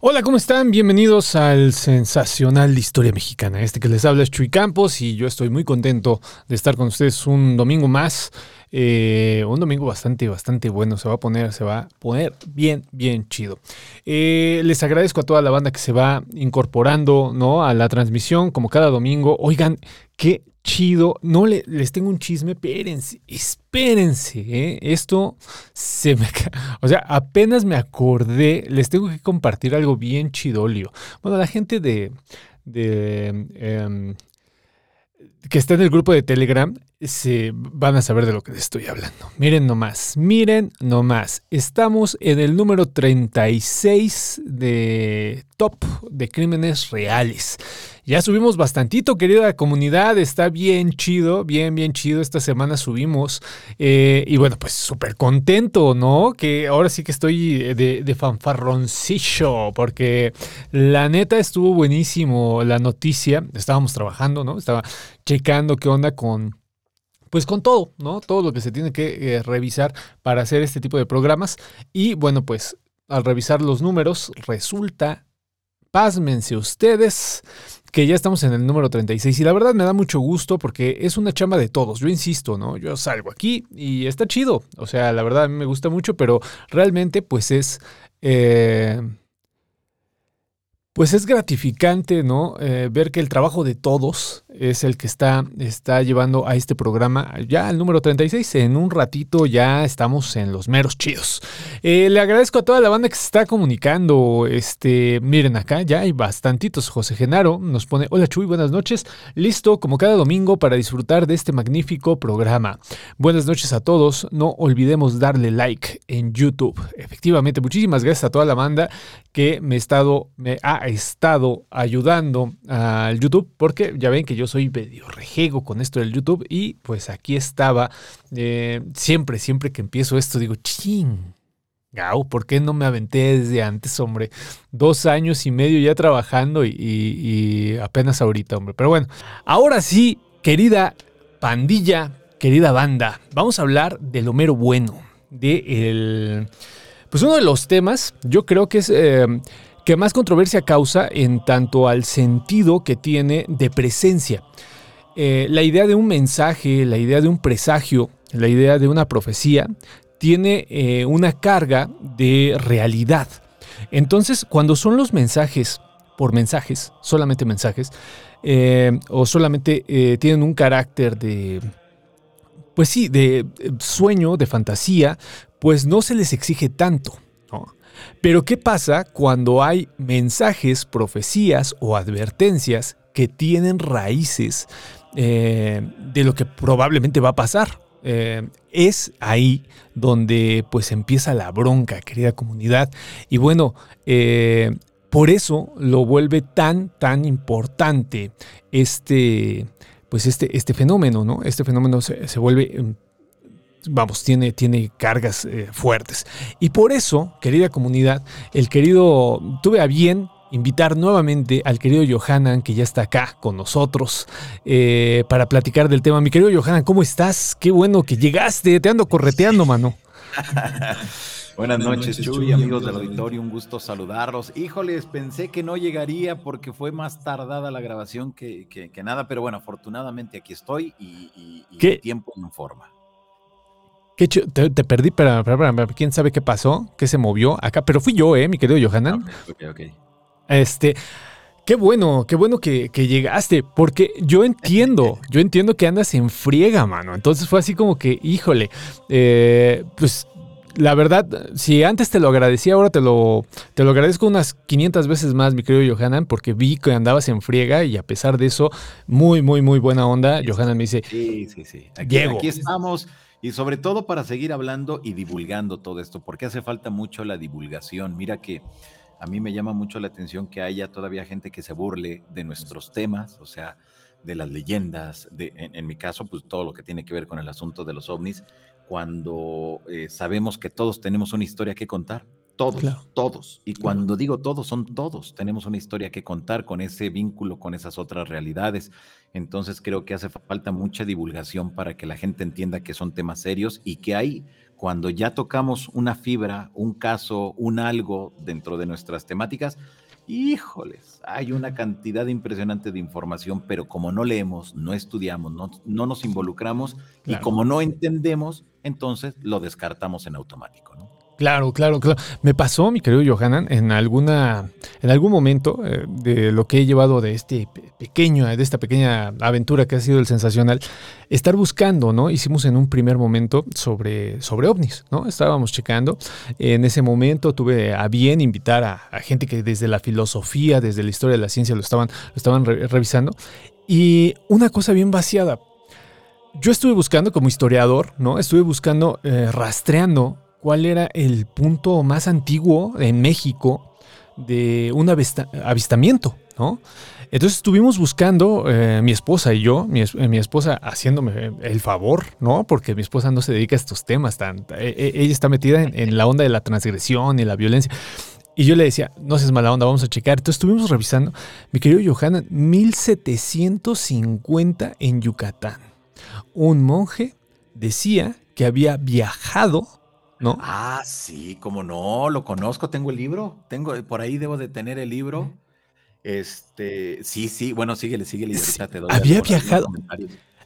Hola, ¿cómo están? Bienvenidos al sensacional de historia mexicana. Este que les habla es Chuy Campos y yo estoy muy contento de estar con ustedes un domingo más. Eh, un domingo bastante, bastante bueno. Se va a poner, se va a poner bien, bien chido. Eh, les agradezco a toda la banda que se va incorporando ¿no? a la transmisión como cada domingo. Oigan, qué chido. No le, les tengo un chisme, espérense, espérense. ¿eh? Esto se me. O sea, apenas me acordé. Les tengo que compartir algo bien chidolio. Bueno, la gente de. de em, que está en el grupo de Telegram se van a saber de lo que les estoy hablando. Miren nomás, miren nomás. Estamos en el número 36 de top de crímenes reales. Ya subimos bastantito, querida comunidad. Está bien chido, bien, bien chido. Esta semana subimos. Eh, y bueno, pues súper contento, ¿no? Que ahora sí que estoy de, de fanfarroncillo, porque la neta estuvo buenísimo la noticia. Estábamos trabajando, ¿no? Estaba checando qué onda con pues con todo, ¿no? Todo lo que se tiene que eh, revisar para hacer este tipo de programas. Y bueno, pues al revisar los números, resulta, pásmense ustedes, que ya estamos en el número 36 y la verdad me da mucho gusto porque es una chamba de todos, yo insisto, ¿no? Yo salgo aquí y está chido, o sea, la verdad a mí me gusta mucho, pero realmente pues es... Eh, pues es gratificante, ¿no? Eh, ver que el trabajo de todos es el que está, está llevando a este programa ya al número 36. En un ratito ya estamos en los meros chidos. Eh, le agradezco a toda la banda que se está comunicando. Este, miren acá, ya hay bastantitos. José Genaro nos pone, hola Chuy, buenas noches. Listo, como cada domingo, para disfrutar de este magnífico programa. Buenas noches a todos. No olvidemos darle like en YouTube. Efectivamente, muchísimas gracias a toda la banda que me, estado, estado ayudando al YouTube, porque ya ven que yo soy medio rejego con esto del YouTube y pues aquí estaba, eh, siempre, siempre que empiezo esto digo, ching. Gau, ¿por qué no me aventé desde antes, hombre? Dos años y medio ya trabajando y, apenas ahorita, hombre. Pero bueno, ahora sí, querida pandilla, querida banda, vamos a hablar del Homero Bueno, de el pues uno de los temas, yo creo que es eh, que más controversia causa en tanto al sentido que tiene de presencia. Eh, la idea de un mensaje, la idea de un presagio, la idea de una profecía, tiene eh, una carga de realidad. Entonces, cuando son los mensajes por mensajes, solamente mensajes, o solamente tienen un carácter de, pues sí, de sueño, de fantasía, pues no se les exige tanto. Pero ¿qué pasa cuando hay mensajes, profecías o advertencias que tienen raíces eh, de lo que probablemente va a pasar? Eh, es ahí donde pues empieza la bronca, querida comunidad. Y bueno, eh, por eso lo vuelve tan, tan importante este, pues este, este fenómeno, ¿no? Este fenómeno se, se vuelve em, vamos, tiene, tiene cargas eh, fuertes. Y por eso, querida comunidad, el querido, tuve a bien invitar nuevamente al querido Johanan, que ya está acá con nosotros, eh, para platicar del tema. Mi querido Johanan, ¿cómo estás? Qué bueno que llegaste, te ando correteando, mano. Buenas, noches, Chuy, amigos del auditorio, un gusto saludarlos. Híjoles, pensé que no llegaría porque fue más tardada la grabación que, nada, pero bueno, afortunadamente aquí estoy y, y, y tiempo en forma. Te, perdí, pero, quién sabe qué pasó, qué se movió acá, pero fui yo, ¿eh, mi querido Johanan? Ok, ok. Este, qué bueno, qué bueno que, llegaste, porque yo entiendo, yo entiendo que andas en friega, mano. Entonces fue así como que, híjole, eh, pues la verdad, si antes te lo agradecía, ahora te lo, te lo agradezco unas 500 veces más, mi querido Johanan, porque vi que andabas en friega y a pesar de eso, muy, muy, muy buena onda. Johanan me dice, sí, sí, sí. Aquí, aquí estamos. Y sobre todo para seguir hablando y divulgando todo esto, porque hace falta mucho la divulgación. Mira que a mí me llama mucho la atención que haya todavía gente que se burle de nuestros temas, o sea, de las leyendas, de, en, mi caso, pues todo lo que tiene que ver con el asunto de los ovnis, cuando eh, sabemos que todos tenemos una historia que contar todos, todos. Y cuando digo todos, son todos. Tenemos una historia que contar con ese vínculo, con esas otras realidades. Entonces creo que hace falta mucha divulgación para que la gente entienda que son temas serios y que hay, cuando ya tocamos una fibra, un caso, un algo dentro de nuestras temáticas, híjoles, hay una cantidad impresionante de información, pero como no leemos, no estudiamos, no, no nos involucramos y como no entendemos, entonces lo descartamos en automático, ¿no? Claro, claro, claro. Me pasó, mi querido Johanan, en alguna, en algún momento eh, de lo que he llevado de este pequeño, de esta pequeña aventura que ha sido el sensacional, estar buscando, ¿no? Hicimos en un primer momento sobre, sobre ovnis, ¿no? Estábamos checando. En ese momento tuve a bien invitar a, gente que desde la filosofía, desde la historia de la ciencia lo estaban, lo estaban revisando. Y una cosa bien vaciada. Yo estuve buscando como historiador, ¿no? Estuve buscando, eh, rastreando cuál era el punto más antiguo en México de un avistamiento, ¿no? Entonces estuvimos buscando, eh, mi esposa y yo, mi, mi, esposa haciéndome el favor, ¿no? Porque mi esposa no se dedica a estos temas, tan, e, e, ella está metida en, la onda de la transgresión y la violencia. Y yo le decía, no seas mala onda, vamos a checar. Entonces estuvimos revisando, mi querido Johanna, 1750 en Yucatán. Un monje decía que había viajado ¿no? Ah, sí, como no, lo conozco, tengo el libro, tengo, por ahí debo de tener el libro. Este, sí, sí, bueno, síguele, síguele, te doy Había viajado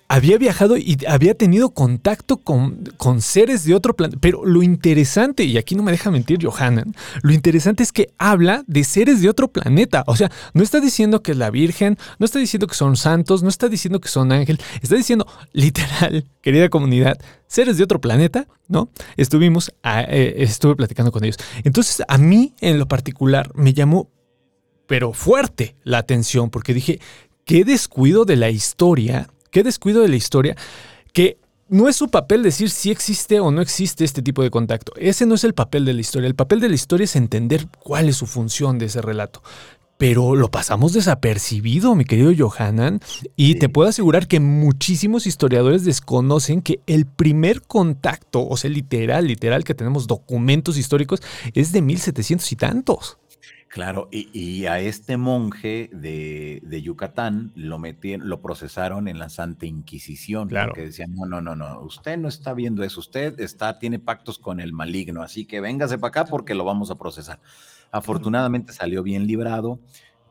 había viajado y había tenido contacto con, con seres de otro planeta. Pero lo interesante, y aquí no me deja mentir Johanan, lo interesante es que habla de seres de otro planeta. O sea, no está diciendo que es la Virgen, no está diciendo que son santos, no está diciendo que son ángeles, está diciendo literal, querida comunidad, seres de otro planeta, ¿no? Estuvimos, eh, estuve platicando con ellos. Entonces, a mí en lo particular me llamó, pero fuerte la atención, porque dije, qué descuido de la historia qué descuido de la historia que no es su papel decir si existe o no existe este tipo de contacto. Ese no es el papel de la historia. El papel de la historia es entender cuál es su función de ese relato. Pero lo pasamos desapercibido, mi querido Johanan, y te puedo asegurar que muchísimos historiadores desconocen que el primer contacto, o sea, literal, literal, que tenemos documentos históricos, es de 1700 y tantos. Claro, y, a este monje de, Yucatán lo metieron, lo procesaron en la Santa Inquisición, claro. porque decían, no, no, no, no, usted no está viendo eso, usted está, tiene pactos con el maligno, así que véngase para acá porque lo vamos a procesar. Afortunadamente salió bien librado,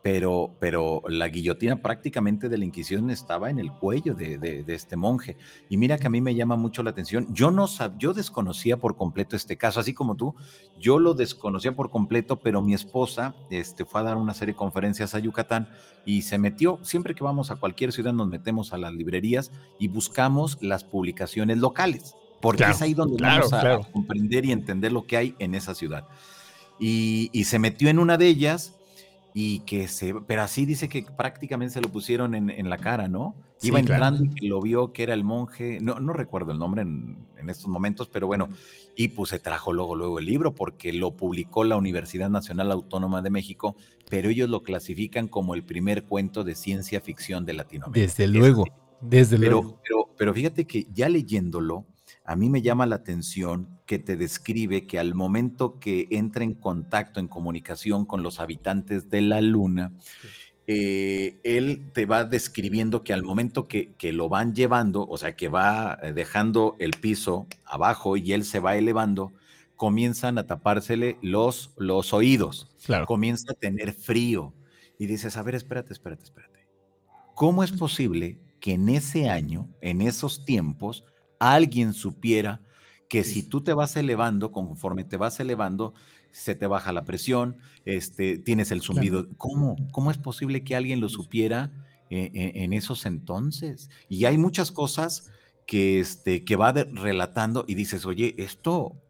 pero, pero la guillotina prácticamente de la Inquisición estaba en el cuello de, este monje. Y mira que a mí me llama mucho la atención. Yo no sab, yo desconocía por completo este caso, así como tú, yo lo desconocía por completo, pero mi esposa este, fue a dar una serie de conferencias a Yucatán y se metió, siempre que vamos a cualquier ciudad nos metemos a las librerías y buscamos las publicaciones locales, porque es ahí donde vamos a, comprender y entender lo que hay en esa ciudad. Y, y se metió en una de ellas y que se, pero así dice que prácticamente se lo pusieron en, la cara, ¿no? Iba entrando y lo vio que era el monje, no, no recuerdo el nombre en, estos momentos, pero bueno, y pues se trajo luego, luego el libro porque lo publicó la Universidad Nacional Autónoma de México, pero ellos lo clasifican como el primer cuento de ciencia ficción de Latinoamérica. Desde luego, desde luego. Pero, pero fíjate que ya leyéndolo, a mí me llama la atención que te describe que al momento que entra en contacto, en comunicación con los habitantes de la luna, eh, él te va describiendo que al momento que, lo van llevando, o sea, que va eh, dejando el piso abajo y él se va elevando, comienzan a tapársele los, los oídos, comienza a tener frío. Y dices, a ver, espérate, espérate, espérate. ¿Cómo es posible que en ese año, en esos tiempos, alguien supiera que si tú te vas elevando, conforme te vas elevando, se te baja la presión, este, tienes el zumbido. ¿Cómo? ¿Cómo es posible que alguien lo supiera eh, eh, en esos entonces? Y hay muchas cosas que, este, que va relatando y dices, oye, esto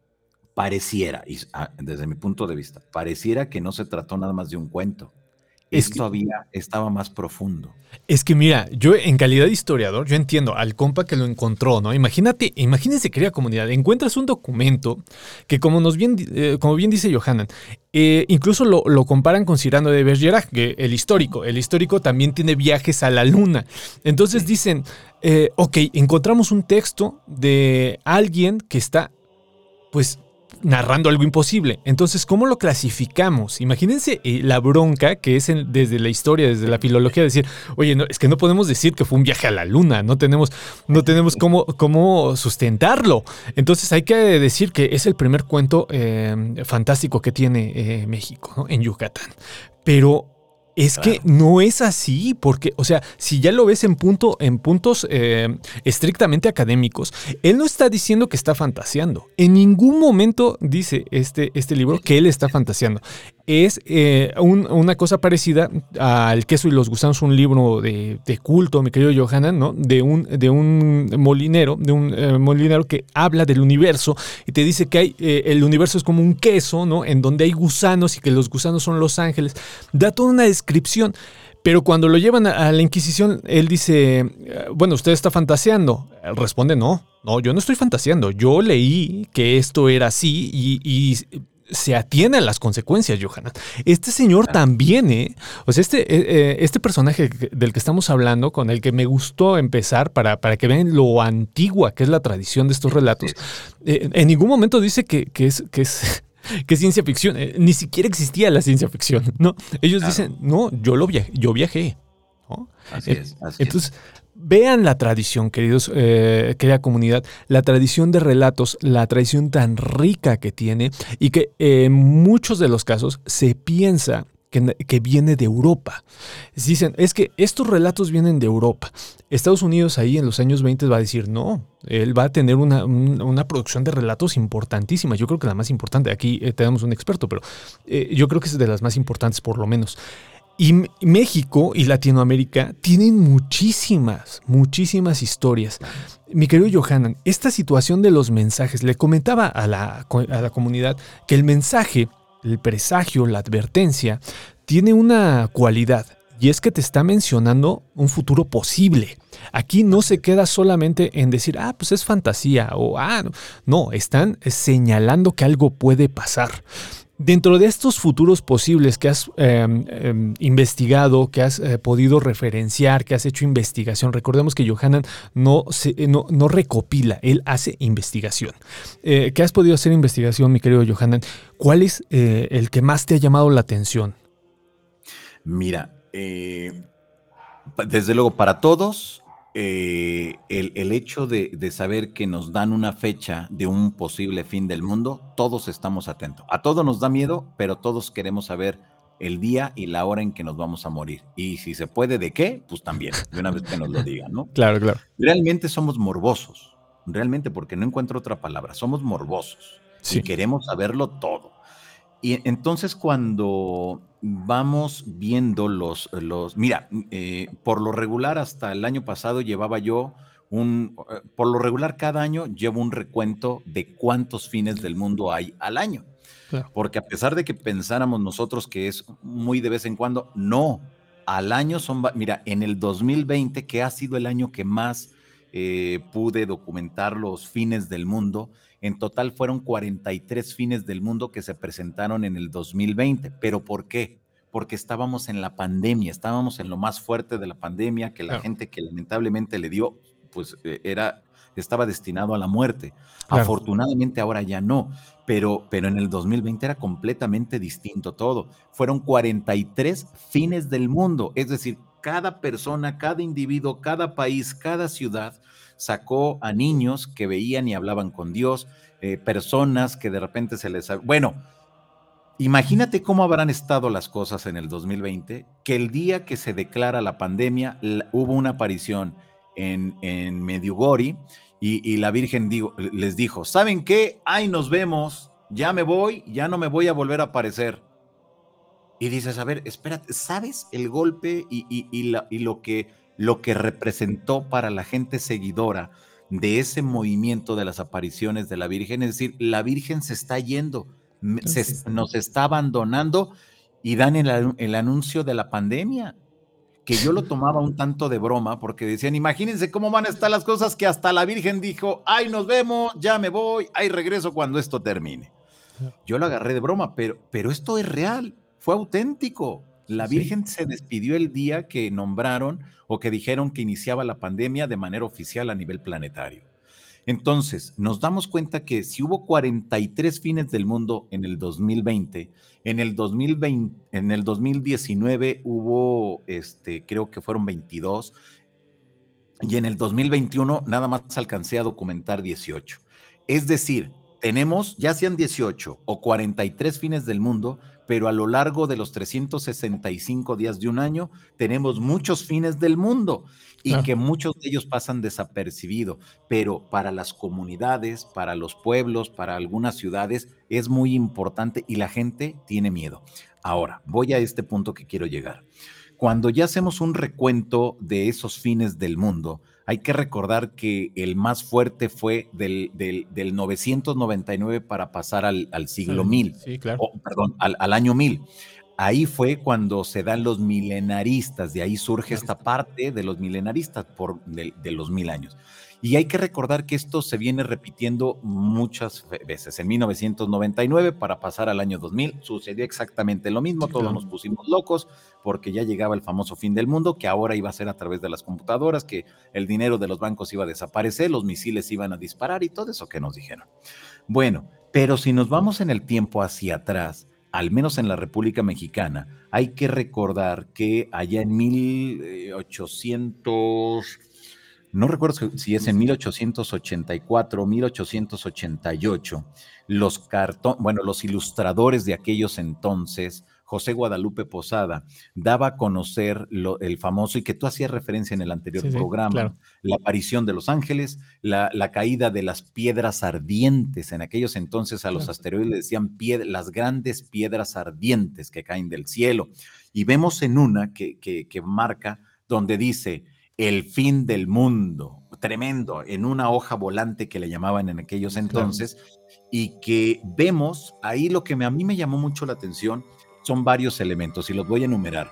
pareciera, y, ah, desde mi punto de vista, pareciera que no se trató nada más de un cuento esto había, estaba más profundo. Es que mira, yo en calidad de historiador, yo entiendo al compa que lo encontró, ¿no? Imagínate, imagínense, querida comunidad, encuentras un documento que como, nos bien, eh, como bien dice Johanan, eh, incluso lo, comparan con Cirano de Bergerac, el histórico. El histórico también tiene viajes a la luna. Entonces dicen, eh, ok, encontramos un texto de alguien que está, pues, narrando algo imposible. Entonces, ¿cómo lo clasificamos? Imagínense eh, la bronca que es desde la historia, desde la filología, decir, oye, no, es que no podemos decir que fue un viaje a la luna, no tenemos, no tenemos cómo, cómo sustentarlo. Entonces hay que decir que es el primer cuento eh, fantástico que tiene eh, México en Yucatán. Pero es que no es así, porque, o sea, si ya lo ves en, punto, en puntos eh, estrictamente académicos, él no está diciendo que está fantaseando. En ningún momento dice este, este libro que él está fantaseando es eh, una cosa parecida al Queso y los Gusanos, un libro de, culto, mi querido Johanan, ¿no? De un, de un molinero, de un eh, molinero que habla del universo y te dice que hay, eh, el universo es como un queso, ¿no? En donde hay gusanos y que los gusanos son los ángeles. Da toda una descripción. Pero cuando lo llevan a, la Inquisición, él dice, bueno, usted está fantaseando. Responde, no, no, yo no estoy fantaseando. Yo leí que esto era así y se atiene a las consecuencias, Johanna. Este señor también, ¿eh? O sea, este, eh, eh, este personaje del que estamos hablando, con el que me gustó empezar para, para que vean lo antigua que es la tradición de estos relatos, eh, en ningún momento dice que, es, que es que ciencia ficción, ni siquiera existía la ciencia ficción, ¿no? Ellos dicen, no, yo lo viajé, yo viajé. Así es. Entonces, Vean la tradición, queridos, eh, querida comunidad, la tradición de relatos, la tradición tan rica que tiene y que en muchos de los casos se piensa que, viene de Europa. Dicen, es que estos relatos vienen de Europa. Estados Unidos ahí en los años 20 va a decir, no, él va a tener una, producción de relatos importantísima. Yo creo que la más importante, aquí eh, tenemos un experto, pero eh, yo creo que es de las más importantes por lo menos. Y México y Latinoamérica tienen muchísimas, muchísimas historias. Mi querido Johanan, esta situación de los mensajes, le comentaba a la, a la comunidad que el mensaje, el presagio, la advertencia, tiene una cualidad y es que te está mencionando un futuro posible. Aquí no se queda solamente en decir, ah, pues es fantasía o, ah, no, están señalando que algo puede pasar. Dentro de estos futuros posibles que has em, em, investigado, que has eh, podido referenciar, que has hecho investigación, recordemos que Johanan no, no, recopila, él hace investigación. Eh, ¿Qué has podido hacer investigación, mi querido Johanan? ¿Cuál es eh, el que más te ha llamado la atención? Mira, desde luego para todos, eh, el, hecho de, saber que nos dan una fecha de un posible fin del mundo, todos estamos atentos. A todos nos da miedo, pero todos queremos saber el día y la hora en que nos vamos a morir. Y si se puede, ¿de qué? Pues también, de una vez que nos lo digan, ¿no? Claro, claro. Realmente somos morbosos, realmente, porque no encuentro otra palabra, somos morbosos y queremos saberlo todo. Y entonces cuando vamos viendo los, los mira, eh, por lo regular hasta el año pasado llevaba yo un, eh, por lo regular cada año llevo un recuento de cuántos fines del mundo hay al año. Porque a pesar de que pensáramos nosotros que es muy de vez en cuando, no, al año son, mira, en el 2020, que ha sido el año que más eh, pude documentar los fines del mundo, en total fueron 43 fines del mundo que se presentaron en el 2020. ¿Pero por qué? Porque estábamos en la pandemia, estábamos en lo más fuerte de la pandemia, que la gente que lamentablemente le dio, pues eh, era, estaba destinado a la muerte. Afortunadamente ahora ya no, pero, pero en el 2020 era completamente distinto todo. Fueron 43 fines del mundo, es decir, cada persona, cada individuo, cada país, cada ciudad sacó a niños que veían y hablaban con Dios, eh, personas que de repente se les... Bueno, imagínate cómo habrán estado las cosas en el 2020, que el día que se declara la pandemia hubo una aparición en, en Mediugori y, la Virgen les dijo, ¿saben qué? Ahí nos vemos, ya me voy, ya no me voy a volver a aparecer. Y dices, a ver, espérate, ¿sabes el golpe y, y lo que lo que representó para la gente seguidora de ese movimiento de las apariciones de la Virgen, es decir, la Virgen se está yendo, nos está abandonando y dan el, anuncio de la pandemia, que yo lo tomaba un tanto de broma porque decían, imagínense cómo van a estar las cosas que hasta la Virgen dijo, ay, nos vemos, ya me voy, ay, regreso cuando esto termine. Yo lo agarré de broma, pero, pero esto es real, fue auténtico. La Virgen se despidió el día que nombraron o que dijeron que iniciaba la pandemia de manera oficial a nivel planetario. Entonces, nos damos cuenta que si hubo 43 fines del mundo en el 2020, en el 2020, en el 2019 hubo, este, creo que fueron 22, y en el 2021 nada más alcancé a documentar 18. Es decir, tenemos ya sean 18 o 43 fines del mundo, pero a lo largo de los 365 días de un año tenemos muchos fines del mundo y que muchos de ellos pasan desapercibidos, pero para las comunidades, para los pueblos, para algunas ciudades es muy importante y la gente tiene miedo. Ahora, voy a este punto que quiero llegar. Cuando ya hacemos un recuento de esos fines del mundo, hay que recordar que el más fuerte fue del, del, 999 para pasar al, siglo 1000, sí, claro. perdón, al, año 1000. Ahí fue cuando se dan los milenaristas, de ahí surge esta parte de los milenaristas por, de, de los mil años. Y hay que recordar que esto se viene repitiendo muchas veces. En 1999, para pasar al año 2000, sucedió exactamente lo mismo. Todos nos pusimos locos porque ya llegaba el famoso fin del mundo, que ahora iba a ser a través de las computadoras, que el dinero de los bancos iba a desaparecer, los misiles iban a disparar y todo eso que nos dijeron. Bueno, pero si nos vamos en el tiempo hacia atrás, al menos en la República Mexicana, hay que recordar que allá en 1800 no recuerdo si es en 1884 o 1888, los cartón, bueno, los ilustradores de aquellos entonces, José Guadalupe Posada, daba a conocer el famoso, y que tú hacías referencia en el anterior programa, la aparición de los ángeles, la, caída de las piedras ardientes. En aquellos entonces a los asteroides le decían las grandes piedras ardientes que caen del cielo. Y vemos en una que, que, que marca donde dice, el fin del mundo, tremendo, en una hoja volante que le llamaban en aquellos entonces, y que vemos ahí lo que a mí me llamó mucho la atención son varios elementos y los voy a enumerar.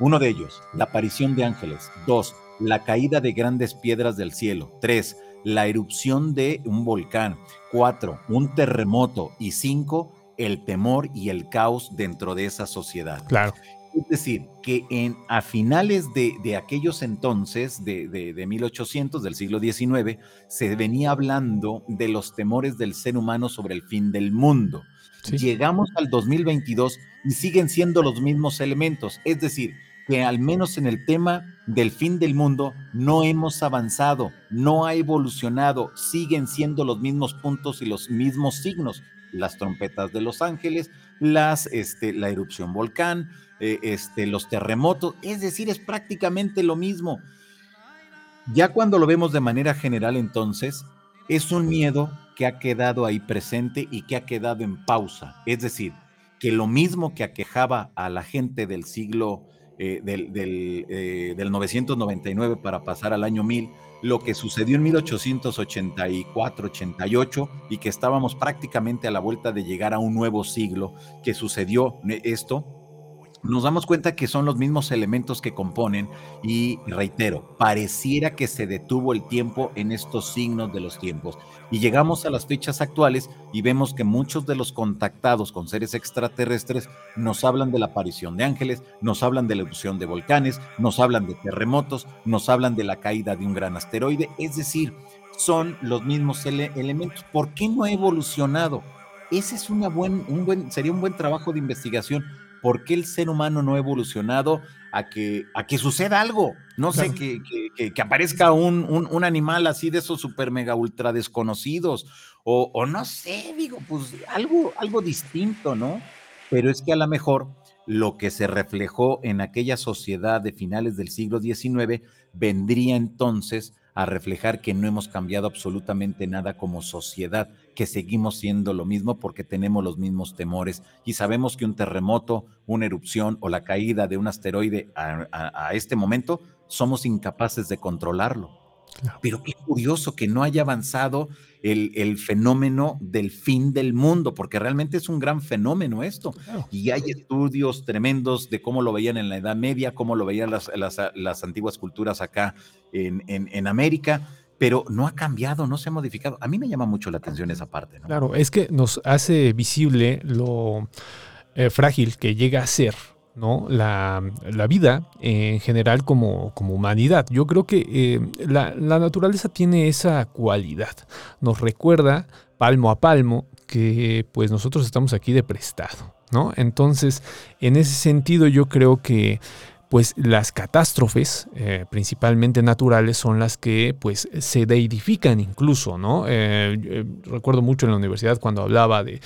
Uno de ellos, la aparición de ángeles. Dos, la caída de grandes piedras del cielo. Tres, la erupción de un volcán. Cuatro, un terremoto. Y cinco, el temor y el caos dentro de esa sociedad. Claro. Es decir, que en, a finales de, aquellos entonces, de, de, 1800, del siglo XIX, se venía hablando de los temores del ser humano sobre el fin del mundo. Llegamos al 2022 y siguen siendo los mismos elementos. Es decir, que al menos en el tema del fin del mundo no hemos avanzado, no ha evolucionado, siguen siendo los mismos puntos y los mismos signos. Las trompetas de los ángeles, las, este, la erupción volcán, eh, este, los terremotos, es decir, es prácticamente lo mismo. Ya cuando lo vemos de manera general, entonces, es un miedo que ha quedado ahí presente y que ha quedado en pausa. Es decir, que lo mismo que aquejaba a la gente del siglo eh, del, del, 999 eh, para pasar al año 1000, lo que sucedió en 1884-88 y que estábamos prácticamente a la vuelta de llegar a un nuevo siglo, que sucedió esto, nos damos cuenta que son los mismos elementos que componen y reitero, pareciera que se detuvo el tiempo en estos signos de los tiempos. Y llegamos a las fechas actuales y vemos que muchos de los contactados con seres extraterrestres nos hablan de la aparición de ángeles, nos hablan de la erupción de volcanes, nos hablan de terremotos, nos hablan de la caída de un gran asteroide, es decir, son los mismos elementos. ¿Por qué no ha evolucionado? Ese es una buen, un buen, sería un buen trabajo de investigación ¿por qué el ser humano no ha evolucionado a que, a que suceda algo? No sé, que, que, aparezca un, un, animal así de esos super mega ultra desconocidos, o, o, no sé, digo, pues algo, algo distinto, ¿no? Pero es que a lo mejor lo que se reflejó en aquella sociedad de finales del siglo XIX vendría entonces a reflejar que no hemos cambiado absolutamente nada como sociedad, que seguimos siendo lo mismo porque tenemos los mismos temores y sabemos que un terremoto, una erupción o la caída de un asteroide a, este momento somos incapaces de controlarlo. Pero qué curioso que no haya avanzado el, fenómeno del fin del mundo, porque realmente es un gran fenómeno esto. Y hay estudios tremendos de cómo lo veían en la Edad Media, cómo lo veían las, las, antiguas culturas acá en, en, América pero no ha cambiado, no se ha modificado. A mí me llama mucho la atención esa parte. Claro, es que nos hace visible lo eh, frágil que llega a ser ¿no? La, vida en general como, como, humanidad. Yo creo que eh, la, la, naturaleza tiene esa cualidad. Nos recuerda palmo a palmo que pues nosotros estamos aquí de prestado. ¿no? Entonces, en ese sentido yo creo que pues las catástrofes, eh, principalmente naturales, son las que pues se deidifican incluso, ¿no? Eh, eh, recuerdo mucho en la universidad cuando hablaba de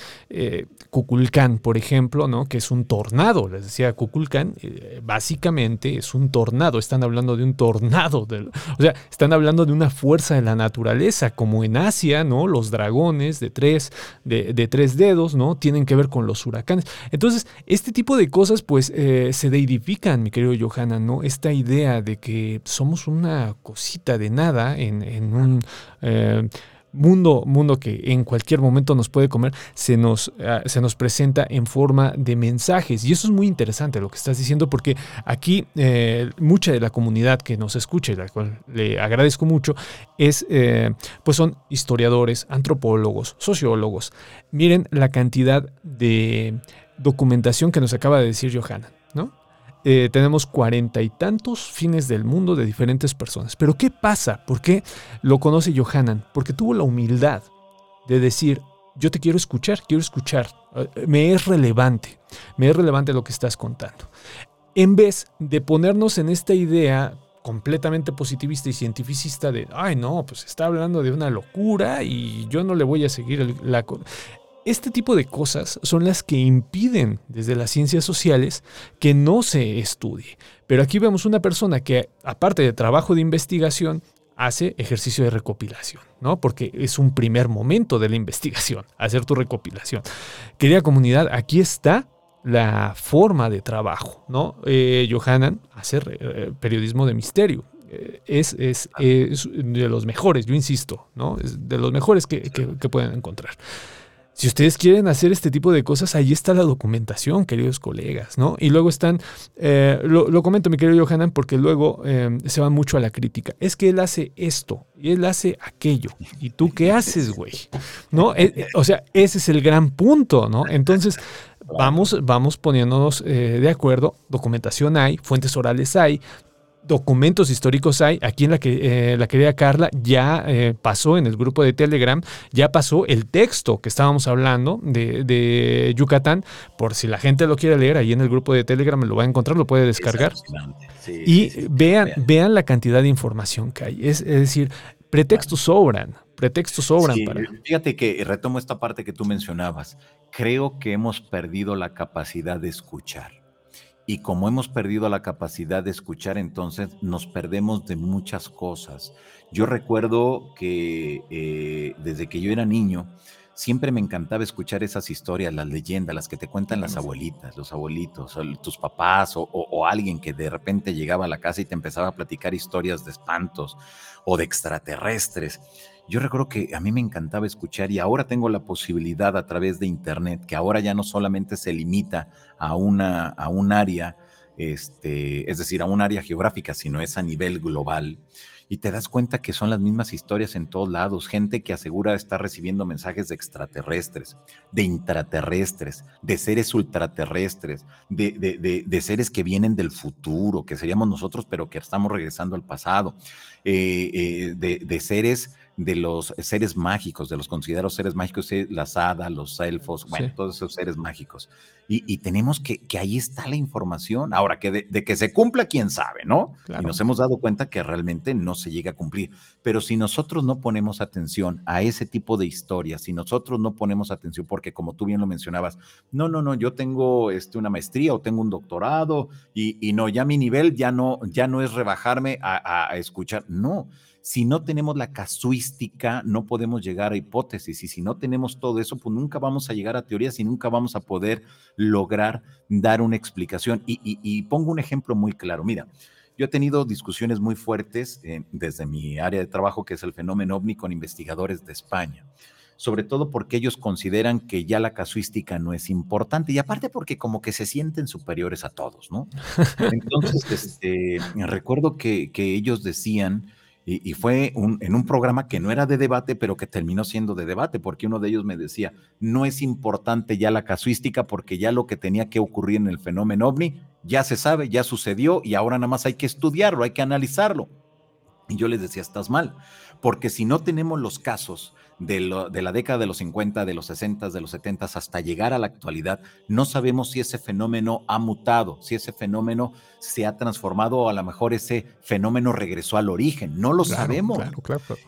Cuculcán, por ejemplo, ¿no? Que es un tornado, les decía Cuculcán, básicamente es un tornado, están hablando de un tornado, o sea, están hablando de una fuerza de la naturaleza, como en Asia, ¿no? Los dragones de tres, de, de tres dedos, ¿no? Tienen que ver con los huracanes. Entonces, este tipo de cosas pues se deidifican, mi querido Johanna, ¿no? Esta idea de que somos una cosita de nada en, un eh, mundo, mundo que en cualquier momento nos puede comer, se nos, ah, se nos presenta en forma de mensajes. Y eso es muy interesante lo que estás diciendo, porque aquí eh, mucha de la comunidad que nos escucha, la cual le agradezco mucho, es, eh, pues son historiadores, antropólogos, sociólogos. Miren la cantidad de documentación que nos acaba de decir Johanna. Eh, tenemos cuarenta y tantos fines del mundo de diferentes personas. Pero ¿qué pasa? ¿Por qué lo conoce Johanan? Porque tuvo la humildad de decir, yo te quiero escuchar, quiero escuchar, eh, me es relevante, me es relevante lo que estás contando. En vez de ponernos en esta idea completamente positivista y cientificista de, ay no, pues está hablando de una locura y yo no le voy a seguir la... Este tipo de cosas son las que impiden desde las ciencias sociales que no se estudie. Pero aquí vemos una persona que, aparte de trabajo de investigación, hace ejercicio de recopilación, ¿no? Porque es un primer momento de la investigación, hacer tu recopilación. Querida comunidad, aquí está la forma de trabajo, ¿no? Eh, Johanan hace eh, periodismo de misterio. Eh, es, de los mejores, yo insisto, ¿no? Es de los mejores que pueden encontrar. Si ustedes quieren hacer este tipo de cosas, ahí está la documentación, queridos colegas, ¿no? Y luego están, eh, lo, comento mi querido Johanan, porque luego eh, se va mucho a la crítica. Es que él hace esto y él hace aquello. ¿Y tú qué haces, güey? ¿No? Eh, o sea, ese es el gran punto, ¿no? Entonces, vamos, vamos poniéndonos de acuerdo. Documentación hay, fuentes orales hay, documentos históricos hay. Aquí en la que eh, la querida Carla ya eh, pasó en el grupo de Telegram, ya pasó el texto que estábamos hablando de, Yucatán. Por si la gente lo quiere leer, ahí en el grupo de Telegram lo va a encontrar, lo puede descargar. y vean, vean la cantidad de información que hay. Es, decir, pretextos sobran. Pretextos sobran para. Fíjate que retomo esta parte que tú mencionabas. Creo que hemos perdido la capacidad de escuchar y como hemos perdido la capacidad de escuchar, entonces nos perdemos de muchas cosas. Yo recuerdo que eh, desde que yo era niño, siempre me encantaba escuchar esas historias, las leyendas, las que te cuentan las abuelitas, los abuelitos, tus papás o, o, alguien que de repente llegaba a la casa y te empezaba a platicar historias de espantos o de extraterrestres. Yo recuerdo que a mí me encantaba escuchar y ahora tengo la posibilidad a través de Internet, que ahora ya no solamente se limita a, una, a un área, este, es decir, a un área geográfica, sino es a nivel global. Y te das cuenta que son las mismas historias en todos lados. Gente que asegura estar recibiendo mensajes de extraterrestres, de intraterrestres, de seres ultraterrestres, de, de, de, seres que vienen del futuro, que seríamos nosotros, pero que estamos regresando al pasado, eh, eh, de, seres de los seres mágicos, de los considerados seres mágicos, las hadas, los elfos, bueno, todos esos seres mágicos. Y, tenemos que, que ahí está la información. Ahora, que de, que se cumpla, quién sabe, ¿no? Y nos hemos dado cuenta que realmente no se llega a cumplir. Pero si nosotros no ponemos atención a ese tipo de historias, si nosotros no ponemos atención, porque como tú bien lo mencionabas, no, no, no, yo tengo este, una maestría o tengo un doctorado y, y no, ya mi nivel ya no, ya no es rebajarme a, a escuchar. No, si no tenemos la casuística, no podemos llegar a hipótesis. Y si no tenemos todo eso, pues nunca vamos a llegar a teorías y nunca vamos a poder lograr dar una explicación. Y, pongo un ejemplo muy claro. Mira, yo he tenido discusiones muy fuertes eh, desde mi área de trabajo, que es el fenómeno ovni, con investigadores de España sobre todo porque ellos consideran que ya la casuística no es importante y aparte porque como que se sienten superiores a todos, ¿no? Entonces, este, recuerdo que, que ellos decían Y, fue en un programa que no era de debate, pero que terminó siendo de debate, porque uno de ellos me decía, no es importante ya la casuística, porque ya lo que tenía que ocurrir en el fenómeno ovni ya se sabe, ya sucedió y ahora nada más hay que estudiarlo, hay que analizarlo. Y yo les decía, estás mal, porque si no tenemos los casos de, la década de los 50, de los 60, de los 70 hasta llegar a la actualidad, no sabemos si ese fenómeno ha mutado, si ese fenómeno se ha transformado o a lo mejor ese fenómeno regresó al origen. No lo sabemos.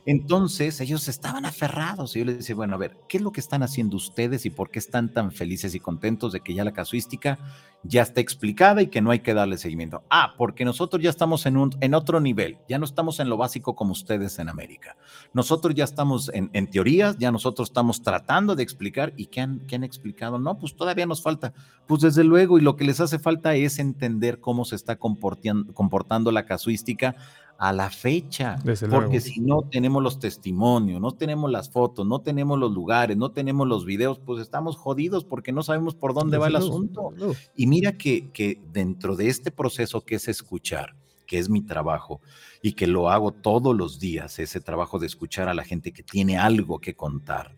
Entonces ellos estaban aferrados y yo les decía, bueno, a ver, ¿qué es lo que están haciendo ustedes y por qué están tan felices y contentos de que ya la casuística ya está explicada y que no hay que darle seguimiento? Ah, porque nosotros ya estamos en, un, en otro nivel, ya no estamos en lo básico como ustedes en América. Nosotros ya estamos en, en teorías, ya nosotros estamos tratando de explicar y ¿qué han, qué han explicado? No, pues todavía nos falta. Pues desde luego, y lo que les hace falta es entender cómo se está comportando, comportando la casuística a la fecha, porque si no tenemos los testimonios, no tenemos las fotos, no tenemos los lugares, no tenemos los videos, pues estamos jodidos porque no sabemos por dónde va el asunto. Y mira que, que dentro de este proceso que es escuchar, que es mi trabajo y que lo hago todos los días, ese trabajo de escuchar a la gente que tiene algo que contar.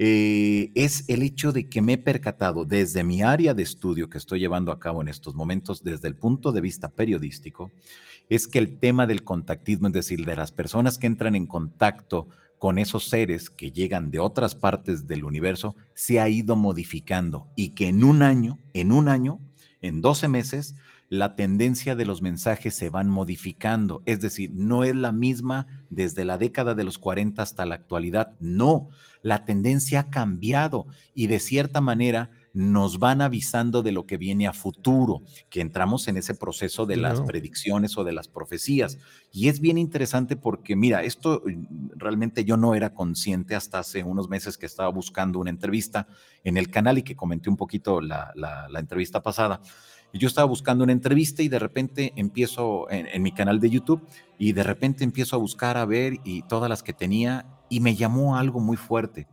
Eh, es el hecho de que me he percatado desde mi área de estudio que estoy llevando a cabo en estos momentos, desde el punto de vista periodístico, es que el tema del contactismo, es decir, de las personas que entran en contacto con esos seres que llegan de otras partes del universo, se ha ido modificando y que en un año, en un año, en 12 meses, la tendencia de los mensajes se van modificando. Es decir, no es la misma desde la década de los 40 hasta la actualidad. No, la tendencia ha cambiado y de cierta manera nos van avisando de lo que viene a futuro, que entramos en ese proceso de las predicciones o de las profecías. Y es bien interesante porque, mira, esto mm, realmente yo no era consciente hasta hace unos meses que estaba buscando una entrevista en el canal y que comenté un poquito la, la entrevista pasada. Yo estaba buscando una entrevista y de repente empiezo en, mi canal de YouTube y de repente empiezo a buscar, a ver y todas las que tenía y me llamó algo muy fuerte.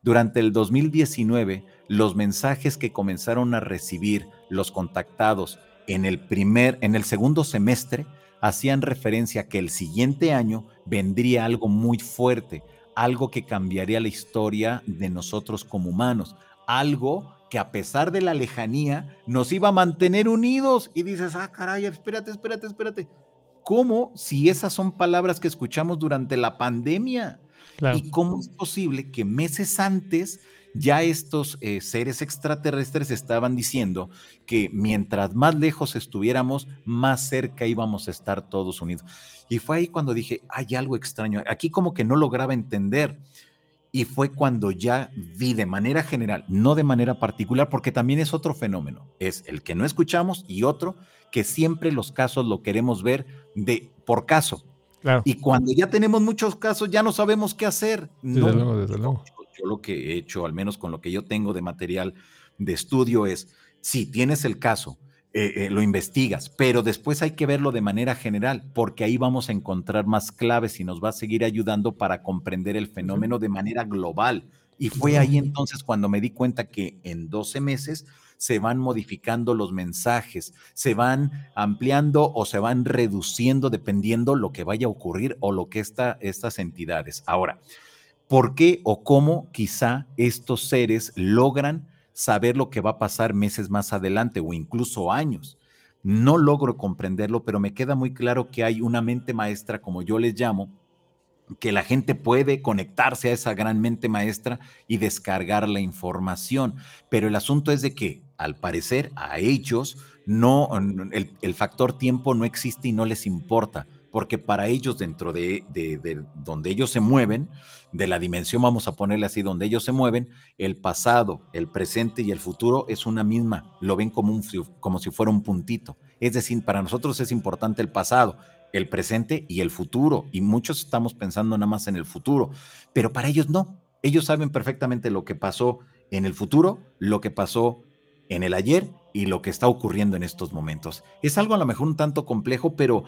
Durante el 2019, los mensajes que comenzaron a recibir los contactados en el primer, en el segundo semestre, hacían referencia a que el siguiente año vendría algo muy fuerte, algo que cambiaría la historia de nosotros como humanos, algo que a pesar de la lejanía nos iba a mantener unidos. Y dices, ah, caray, espérate, espérate, espérate. ¿Cómo si esas son palabras que escuchamos durante la pandemia? ¿Y cómo es posible que meses antes ya estos eh, seres extraterrestres estaban diciendo que mientras más lejos estuviéramos, más cerca íbamos a estar todos unidos? Y fue ahí cuando dije, hay algo extraño. Aquí como que no lograba entender y fue cuando ya vi de manera general, no de manera particular, porque también es otro fenómeno, es el que no escuchamos y otro que siempre los casos lo queremos ver de por caso. Y cuando ya tenemos muchos casos ya no sabemos qué hacer. Desde luego, desde luego. yo lo que he hecho, al menos con lo que yo tengo de material de estudio, es si tienes el caso, eh, eh, lo investigas, pero después hay que verlo de manera general, porque ahí vamos a encontrar más claves y nos va a seguir ayudando para comprender el fenómeno de manera global. Y fue ahí entonces cuando me di cuenta que en 12 meses se van modificando los mensajes, se van ampliando o se van reduciendo dependiendo lo que vaya a ocurrir o lo que está estas entidades. Ahora, ¿por qué o cómo quizá estos seres logran saber lo que va a pasar meses más adelante o incluso años. No logro comprenderlo, pero me queda muy claro que hay una mente maestra, como yo les llamo, que la gente puede conectarse a esa gran mente maestra y descargar la información. Pero el asunto es de que, al parecer, a ellos no, el, factor tiempo no existe y no les importa, porque para ellos, dentro de, de donde ellos se mueven, de la dimensión, vamos a ponerle así, donde ellos se mueven, el pasado, el presente y el futuro es una misma, lo ven como, un, como si fuera un puntito. Es decir, para nosotros es importante el pasado, el presente y el futuro, y muchos estamos pensando nada más en el futuro, pero para ellos no. Ellos saben perfectamente lo que pasó en el futuro, lo que pasó en el ayer y lo que está ocurriendo en estos momentos. Es algo a lo mejor un tanto complejo, pero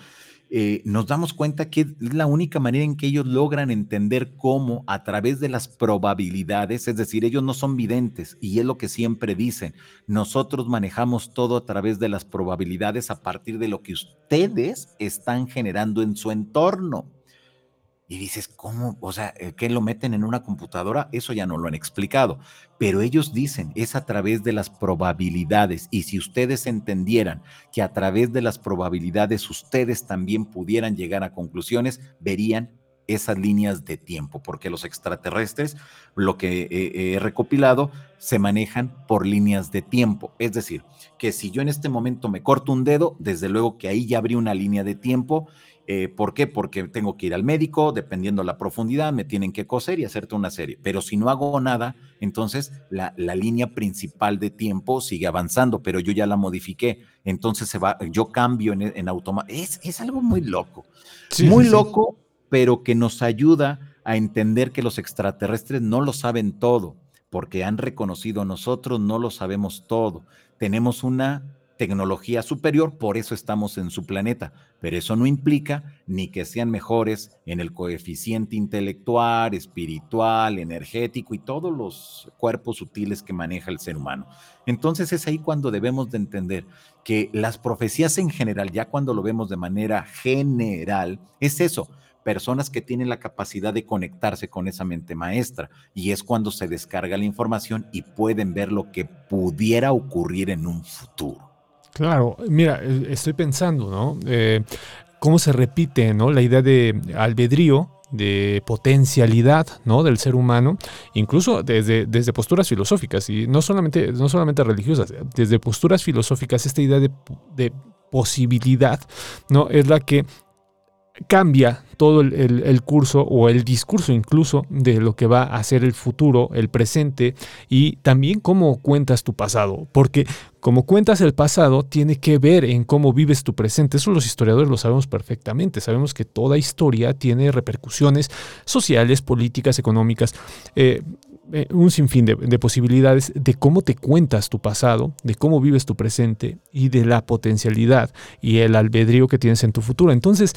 eh, nos damos cuenta que es la única manera en que ellos logran entender cómo a través de las probabilidades, es decir, ellos no son videntes y es lo que siempre dicen, nosotros manejamos todo a través de las probabilidades a partir de lo que ustedes están generando en su entorno. Y dices, ¿cómo? O sea, eh, ¿qué lo meten en una computadora? Eso ya no lo han explicado. Pero ellos dicen, es a través de las probabilidades. Y si ustedes entendieran que a través de las probabilidades ustedes también pudieran llegar a conclusiones, verían esas líneas de tiempo, porque los extraterrestres, lo que he recopilado, se manejan por líneas de tiempo. Es decir, que si yo en este momento me corto un dedo, desde luego que ahí ya habría una línea de tiempo. Eh, ¿Por qué? Porque tengo que ir al médico, dependiendo la profundidad, me tienen que coser y hacerte una serie. Pero si no hago nada, entonces la, línea principal de tiempo sigue avanzando, pero yo ya la modifiqué. Entonces se va, yo cambio en, en automático. Es, algo muy loco. muy loco pero que nos ayuda a entender que los extraterrestres no lo saben todo, porque han reconocido nosotros no lo sabemos todo. Tenemos una tecnología superior, por eso estamos en su planeta, pero eso no implica ni que sean mejores en el coeficiente intelectual, espiritual, energético y todos los cuerpos sutiles que maneja el ser humano. Entonces es ahí cuando debemos de entender que las profecías en general, ya cuando lo vemos de manera general, es eso, personas que tienen la capacidad de conectarse con esa mente maestra y es cuando se descarga la información y pueden ver lo que pudiera ocurrir en un futuro. Claro, mira, eh, estoy pensando, ¿no? Eh, cómo se repite, ¿no? La idea de albedrío, de potencialidad ¿no? del ser humano, incluso desde, desde posturas filosóficas, y no solamente, no solamente religiosas, desde posturas filosóficas, esta idea de, de posibilidad ¿no? es la que cambia todo el, curso o el discurso incluso de lo que va a ser el futuro, el presente y también cómo cuentas tu pasado. Porque como cuentas el pasado tiene que ver en cómo vives tu presente. Eso los historiadores lo sabemos perfectamente. Sabemos que toda historia tiene repercusiones sociales, políticas, económicas. Eh, eh, un sinfín de, de, posibilidades de cómo te cuentas tu pasado, de cómo vives tu presente y de la potencialidad y el albedrío que tienes en tu futuro. Entonces,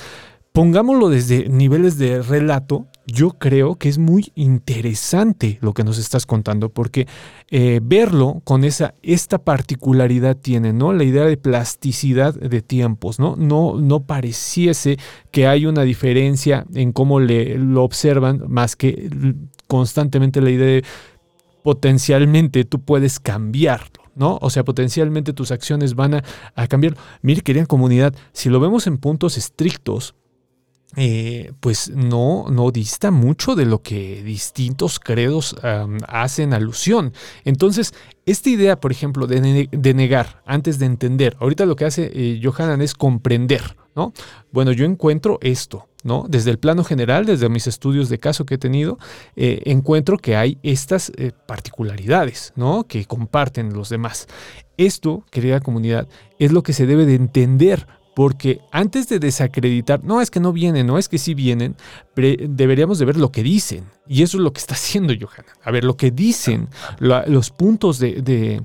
pongámoslo desde niveles de relato, yo creo que es muy interesante lo que nos estás contando, porque eh, verlo con esa, esta particularidad tiene, ¿no? La idea de plasticidad de tiempos, ¿no? No, no pareciese que hay una diferencia en cómo le, lo observan, más que constantemente la idea de potencialmente tú puedes cambiarlo. ¿no? O sea, potencialmente tus acciones van a, a cambiar. Mire, querida comunidad, si lo vemos en puntos estrictos, eh, pues no, no dista mucho de lo que distintos credos hacen alusión. Entonces, esta idea, por ejemplo, de, negar antes de entender, ahorita lo que hace eh, Johanan es comprender, ¿no? Bueno, yo encuentro esto, ¿no? Desde el plano general, desde mis estudios de caso que he tenido, eh, encuentro que hay estas particularidades, ¿no? Que comparten los demás. Esto, querida comunidad, es lo que se debe de entender porque antes de desacreditar, no es que no vienen, no es que sí vienen, deberíamos de ver lo que dicen. Y eso es lo que está haciendo Johanna. A ver, lo que dicen, los puntos de,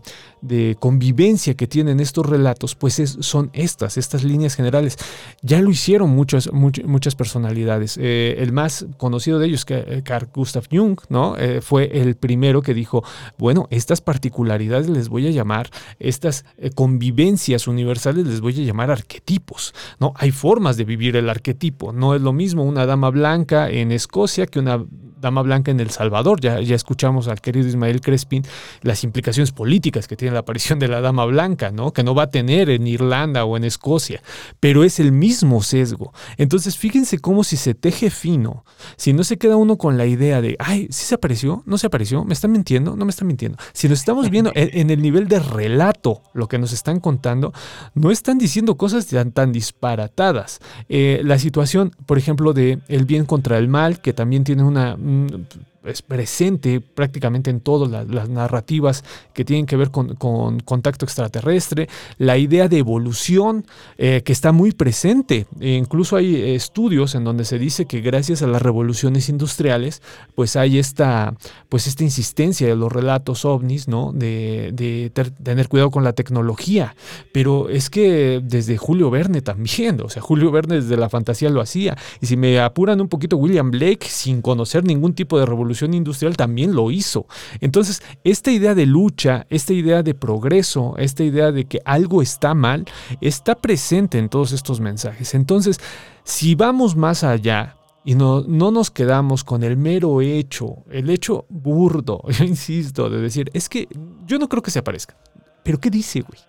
convivencia que tienen estos relatos, pues son estas, estas líneas generales. Ya lo hicieron muchas, muchas personalidades. Eh, el más conocido de ellos, eh, Carl Gustav Jung, ¿no? Eh, fue el primero que dijo, bueno, estas particularidades les voy a llamar, estas convivencias universales les voy a llamar arquetipos. ¿no? Hay formas de vivir el arquetipo. No es lo mismo una dama blanca en Escocia que una Dama Blanca en El Salvador. Ya, ya escuchamos al querido Ismael Crespin las implicaciones políticas que tiene la aparición de la Dama Blanca, ¿no? Que no va a tener en Irlanda o en Escocia, pero es el mismo sesgo. Entonces, fíjense cómo si se teje fino, si no se queda uno con la idea de, ay, ¿sí se apareció? ¿No se apareció? ¿Me están mintiendo? No me están mintiendo. Si lo estamos viendo en, el nivel de relato, lo que nos están contando, no están diciendo cosas tan, tan disparatadas. Eh, la situación, por ejemplo, de el bien contra el mal, que también tiene una 嗯。Es presente prácticamente en todas las, narrativas que tienen que ver con, contacto extraterrestre, la idea de evolución eh, que está muy presente. E incluso hay estudios en donde se dice que gracias a las revoluciones industriales, pues hay esta, pues esta insistencia de los relatos ovnis, ¿no? De, de tener cuidado con la tecnología. Pero es que desde Julio Verne también, o sea, Julio Verne desde la fantasía lo hacía. Y si me apuran un poquito, William Blake, sin conocer ningún tipo de revolución, industrial también lo hizo. Entonces, esta idea de lucha, esta idea de progreso, esta idea de que algo está mal, está presente en todos estos mensajes. Entonces, si vamos más allá, y no, no nos quedamos con el mero hecho, el hecho burdo, yo insisto, de decir, es que yo no creo que se aparezca. Pero ¿qué dice, güey?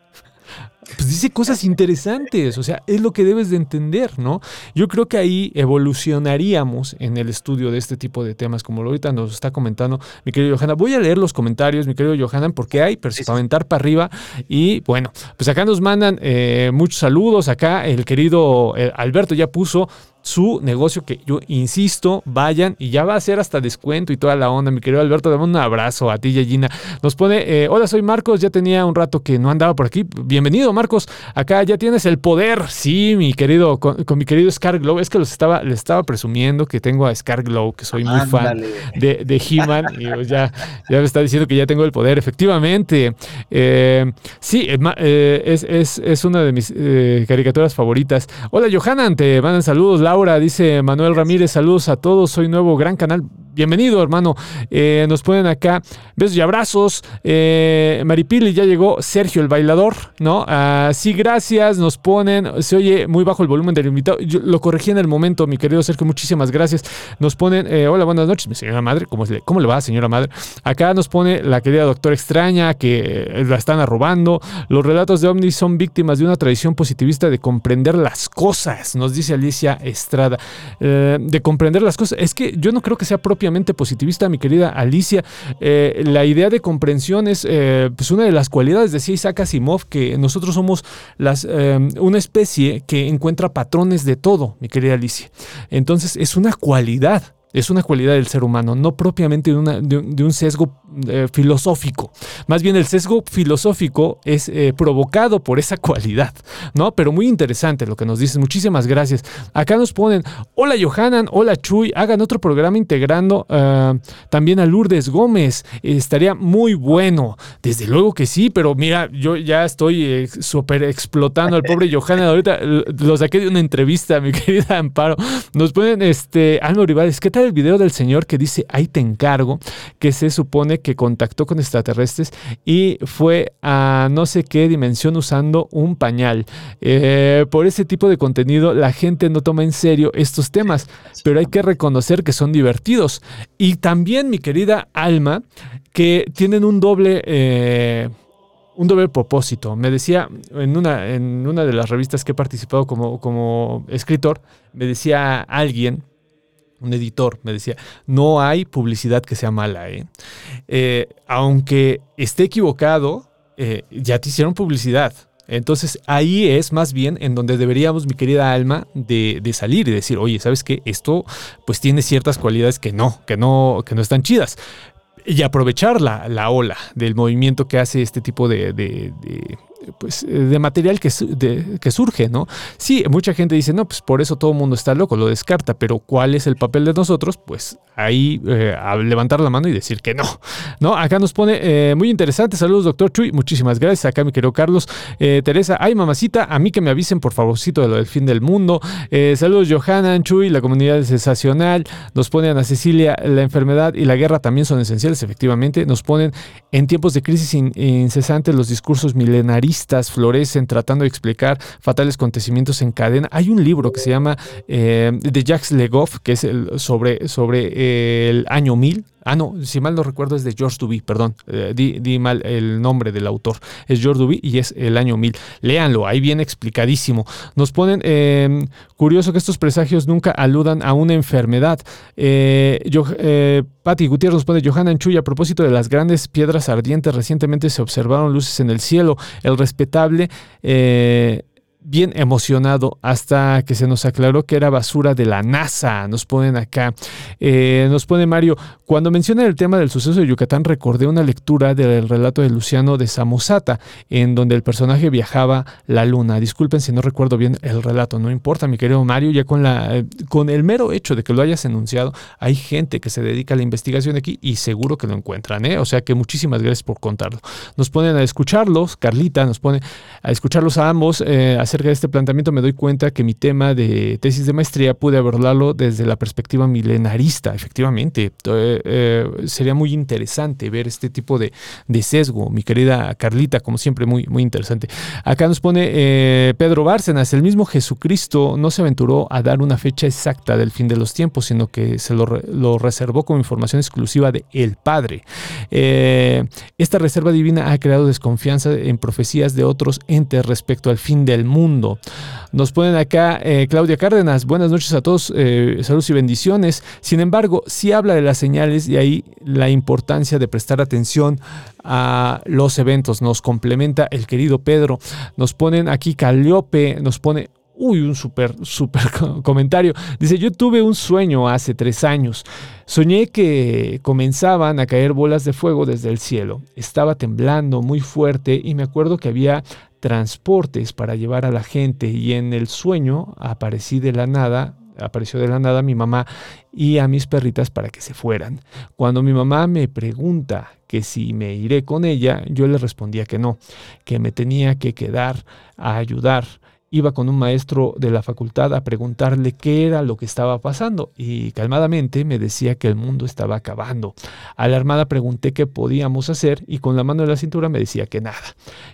Pues dice cosas interesantes, o sea, es lo que debes de entender, ¿no? Yo creo que ahí evolucionaríamos en el estudio de este tipo de temas, como ahorita nos está comentando mi querido Johanna. Voy a leer los comentarios, mi querido Johanna, porque hay, pero para aventar para arriba. Y bueno, pues acá nos mandan eh, muchos saludos, acá el querido eh, Alberto ya puso su negocio que yo insisto, vayan y ya va a ser hasta descuento y toda la onda. Mi querido Alberto, dame un abrazo a ti, Yayina. Nos pone, eh, hola, soy Marcos, ya tenía un rato que no andaba por aquí. Bienvenido, Marcos. Acá ya tienes el poder. Sí, mi querido, con, mi querido Scar Glow. Es que los estaba, le estaba presumiendo que tengo a Scar Glow, que soy muy fan de, de He-Man. y pues ya, ya me está diciendo que ya tengo el poder. Efectivamente. Eh, sí, eh, es, es, es, una de mis caricaturas favoritas. Hola, Johanna, te mandan saludos. Laura, dice Manuel Ramírez, saludos a todos, soy nuevo, gran canal. Bienvenido, hermano. Eh, nos ponen acá besos y abrazos. Eh, Maripili ya llegó. Sergio, el bailador, ¿no? Sí, gracias. Nos ponen. Se oye muy bajo el volumen del invitado. Yo lo corregí en el momento, mi querido Sergio. Muchísimas gracias. Nos ponen. Eh, hola, buenas noches, mi señora madre. ¿Cómo, le, ¿Cómo le va, señora madre? Acá nos pone la querida doctora extraña que la están arrobando. Los relatos de Omni son víctimas de una tradición positivista de comprender las cosas, nos dice Alicia Estrada. de comprender las cosas. Es que yo no creo que sea propio positivista, mi querida Alicia. Eh, la idea de comprensión es eh, pues una de las cualidades, decía Isaac Asimov, que nosotros somos las, eh, una especie que encuentra patrones de todo, mi querida Alicia. Entonces es una cualidad es una cualidad del ser humano, no propiamente de, un, sesgo eh, filosófico. Más bien el sesgo filosófico es eh, provocado por esa cualidad, ¿no? Pero muy interesante lo que nos dices. Muchísimas gracias. Acá nos ponen, hola Johanan, hola Chuy, hagan otro programa integrando eh, también a Lourdes Gómez. estaría muy bueno. Desde luego que sí, pero mira, yo ya estoy súper explotando al pobre Johanan. Ahorita lo saqué de una entrevista, mi querida Amparo. Nos ponen, este, Alma Rivales, ¿qué tal? El video del señor que dice, ahí te encargo, que se supone que contactó con extraterrestres y fue a no sé qué dimensión usando un pañal. Eh, por ese tipo de contenido la gente no toma en serio estos temas, pero hay que reconocer que son divertidos. Y también, mi querida Alma, que tienen un doble... Eh, un doble propósito. Me decía en una, en una de las revistas que he participado como, como escritor, me decía alguien un editor, me decía, no hay publicidad que sea mala. ¿eh? Eh, aunque esté equivocado, eh, ya te hicieron publicidad. Entonces ahí es más bien en donde deberíamos, mi querida alma, de, salir y decir, oye, ¿sabes qué? Esto pues tiene ciertas cualidades que no, que no, que no están chidas. Y aprovechar la, ola del movimiento que hace este tipo de pues, eh, de material que, que, surge, ¿no? Sí, mucha gente dice, no, pues por eso todo el mundo está loco, lo descarta, pero ¿cuál es el papel de nosotros? Pues ahí eh, levantar la mano y decir que no, ¿no? Acá nos pone eh, muy interesante, saludos doctor Chuy, muchísimas gracias, acá mi querido Carlos, Teresa, ay mamacita, a mí que me avisen por favorcito de lo del fin del mundo, saludos Johanna, Chuy, la comunidad es sensacional, nos pone Ana Cecilia, la enfermedad y la guerra también son esenciales, efectivamente, nos ponen en tiempos de crisis incesantes los discursos florecen tratando de explicar fatales acontecimientos en cadena. Hay un libro que se llama eh, de Jacques Legoff, que es el, sobre, sobre el año 1000, Ah, no, si mal no recuerdo es de George Duby, perdón, eh, di, mal el nombre del autor. Es George Duby y es el año 1000. Léanlo, ahí viene explicadísimo. Nos ponen, em, curioso que estos presagios nunca aludan a una enfermedad. Eh, yo, eh, Patti Gutiérrez nos pone, Johanna Chuy, a propósito de las grandes piedras ardientes, recientemente se observaron luces en el cielo. El respetable... Eh, bien emocionado hasta que se nos aclaró que era basura de la NASA. Nos ponen acá. Eh, nos pone Mario, cuando menciona el tema del suceso de Yucatán, recordé una lectura del relato de Luciano de Samosata, en donde el personaje viajaba la luna. Disculpen si no recuerdo bien el relato, no importa, mi querido Mario, ya con, la, con el mero hecho de que lo hayas enunciado, hay gente que se dedica a la investigación aquí y seguro que lo encuentran, ¿eh? O sea que muchísimas gracias por contarlo. Nos ponen a escucharlos, Carlita nos pone a escucharlos a ambos, eh, acerca de este planteamiento me doy cuenta que mi tema de tesis de maestría pude abordarlo desde la perspectiva milenarista. Efectivamente, eh, eh, sería muy interesante ver este tipo de, sesgo. Mi querida Carlita, como siempre, muy, muy interesante. Acá nos pone eh, Pedro Bárcenas, el mismo Jesucristo no se aventuró a dar una fecha exacta del fin de los tiempos, sino que se lo, lo reservó como información exclusiva de el Padre. esta reserva divina ha creado desconfianza en profecías de otros entes respecto al fin del mundo. Nos ponen acá eh, Claudia Cárdenas, buenas noches a todos, eh, saludos y bendiciones. Sin embargo, sí habla de las señales y ahí la importancia de prestar atención a los eventos. Nos complementa el querido Pedro. Nos ponen aquí Caliope, nos pone Uy, un súper, súper comentario. Dice, yo tuve un sueño hace tres años. Soñé que comenzaban a caer bolas de fuego desde el cielo. Estaba temblando muy fuerte y me acuerdo que había transportes para llevar a la gente y en el sueño aparecí de la nada, apareció de la nada mi mamá y a mis perritas para que se fueran. Cuando mi mamá me pregunta que si me iré con ella, yo le respondía que no, que me tenía que quedar a ayudar iba con un maestro de la facultad a preguntarle qué era lo que estaba pasando y calmadamente me decía que el mundo estaba acabando. Alarmada pregunté qué podíamos hacer y con la mano en la cintura me decía que nada,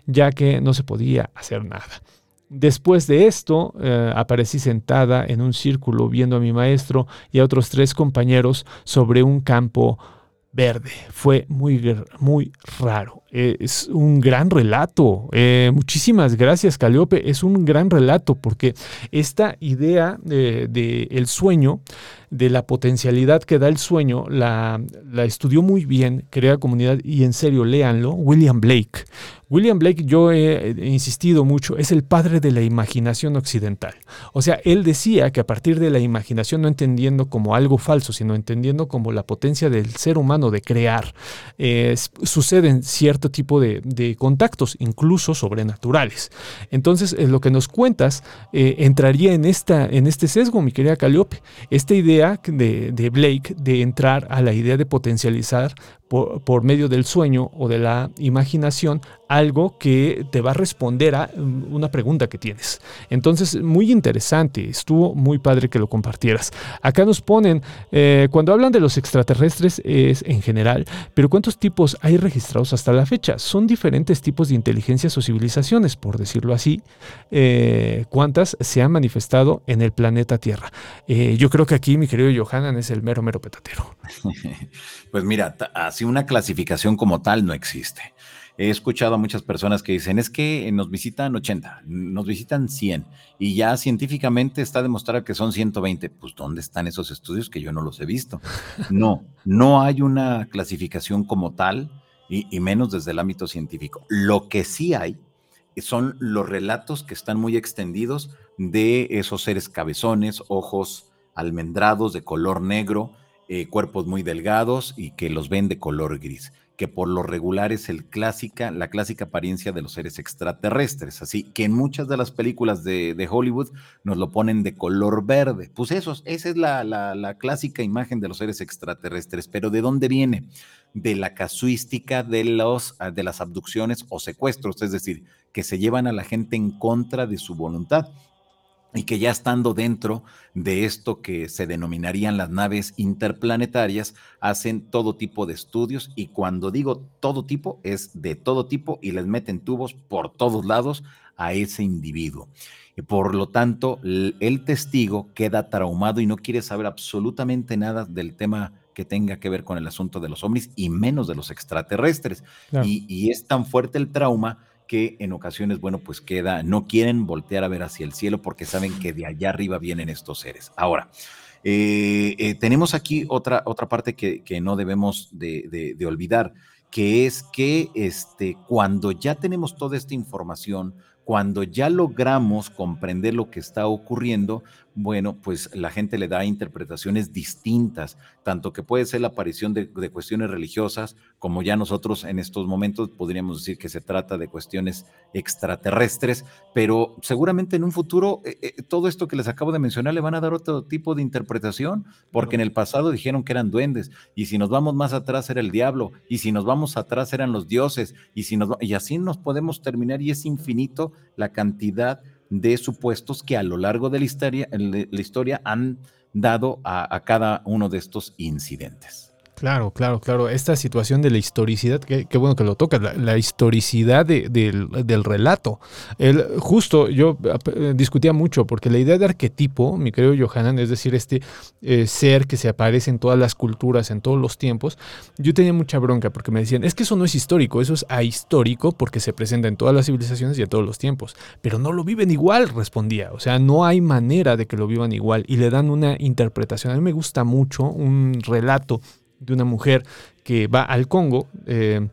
ya que no se podía hacer nada. Después de esto, eh, aparecí sentada en un círculo viendo a mi maestro y a otros tres compañeros sobre un campo verde. Fue muy, muy raro. Eh, es un gran relato. Eh, muchísimas gracias, Caliope. Es un gran relato porque esta idea de, el sueño, de la potencialidad que da el sueño, la, estudió muy bien, crea comunidad y en serio, léanlo, William Blake. William Blake, yo he, insistido mucho, es el padre de la imaginación occidental. O sea, él decía que a partir de la imaginación, no entendiendo como algo falso, sino entendiendo como la potencia del ser humano de crear, eh, suceden tipo de, contactos, incluso sobrenaturales. Entonces, eh, lo que nos cuentas eh, entraría en, esta, en este sesgo, mi querida Calliope. Esta idea de, de Blake de entrar a la idea de potencializar por, medio del sueño o de la imaginación algo que te va a responder a mm, una pregunta que tienes. Entonces, muy interesante, estuvo muy padre que lo compartieras. Acá nos ponen, eh, cuando hablan de los extraterrestres es en general, pero ¿cuántos tipos hay registrados hasta la fecha? Son diferentes tipos de inteligencias o civilizaciones, por decirlo así. Eh, ¿Cuántas se han manifestado en el planeta Tierra? Eh, yo creo que aquí mi querido Johanan es el mero, mero petatero. Pues mira, una clasificación como tal no existe. He escuchado a muchas personas que dicen, es que nos visitan 80, nos visitan 100 y ya científicamente está demostrado que son 120. Pues ¿dónde están esos estudios que yo no los he visto? No, no hay una clasificación como tal y, y menos desde el ámbito científico. Lo que sí hay son los relatos que están muy extendidos de esos seres cabezones, ojos almendrados de color negro, eh, cuerpos muy delgados y que los ven de color gris, que por lo regular es el clásica, la clásica apariencia de los seres extraterrestres. Así que en muchas de las películas de, Hollywood nos lo ponen de color verde. Pues eso, esa es la, la, clásica imagen de los seres extraterrestres. Pero ¿de dónde viene? De la casuística de, los, de las abducciones o secuestros, es decir, que se llevan a la gente en contra de su voluntad y que ya estando dentro de esto que se denominarían las naves interplanetarias, hacen todo tipo de estudios y cuando digo todo tipo es de todo tipo y les meten tubos por todos lados a ese individuo. Y por lo tanto, el testigo queda traumado y no quiere saber absolutamente nada del tema que tenga que ver con el asunto de los ovnis y menos de los extraterrestres. Y, y es tan fuerte el trauma que en ocasiones, bueno, pues queda, no quieren voltear a ver hacia el cielo porque saben que de allá arriba vienen estos seres. Ahora, eh, eh, tenemos aquí otra, otra parte que, no debemos de, de, olvidar, que es que este, cuando ya tenemos toda esta información, cuando ya logramos comprender lo que está ocurriendo, bueno, pues la gente le da interpretaciones distintas, tanto que puede ser la aparición de, cuestiones religiosas, como ya nosotros en estos momentos podríamos decir que se trata de cuestiones extraterrestres, pero seguramente en un futuro eh, eh, todo esto que les acabo de mencionar le van a dar otro tipo de interpretación, porque en el pasado dijeron que eran duendes, y si nos vamos más atrás era el diablo, y si nos vamos atrás eran los dioses, y, si nos, y así nos podemos terminar y es infinito la cantidad de supuestos que a lo largo de la historia, la historia han dado a cada uno de estos incidentes. Claro, claro, claro. Esta situación de la historicidad, qué, bueno que lo tocas, la, historicidad del, relato. El, justo yo eh, discutía mucho porque la idea de arquetipo, mi querido Johanan, es decir, este eh, ser que se aparece en todas las culturas, en todos los tiempos, yo tenía mucha bronca porque me decían, es que eso no es histórico, eso es ahistórico porque se presenta en todas las civilizaciones y en todos los tiempos, pero no lo viven igual, respondía. O sea, no hay manera de que lo vivan igual y le dan una interpretación. A mí me gusta mucho un relato de una mujer que va al Congo. Eh,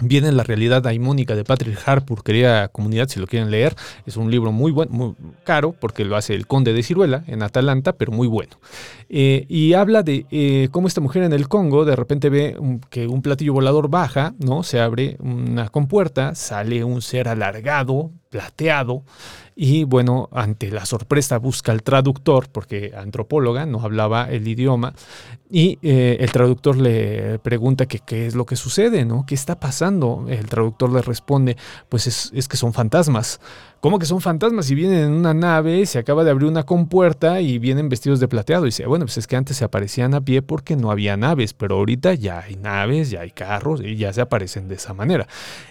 viene la realidad daimónica de Patrick Harpur, querida comunidad, si lo quieren leer. Es un libro muy bueno, muy caro, porque lo hace el conde de Ciruela en Atalanta, pero muy bueno. Eh, y habla de eh, cómo esta mujer en el Congo de repente ve que un platillo volador baja, ¿no? Se abre una compuerta, sale un ser alargado, plateado, y bueno, ante la sorpresa busca al traductor, porque antropóloga no hablaba el idioma, y eh, el traductor le pregunta qué es lo que sucede, ¿no? ¿Qué está pasando? El traductor le responde, pues es, es que son fantasmas. ¿Cómo que son fantasmas? Y vienen en una nave, se acaba de abrir una compuerta y vienen vestidos de plateado. Y dice, bueno, pues es que antes se aparecían a pie porque no había naves, pero ahorita ya hay naves, ya hay carros y ya se aparecen de esa manera.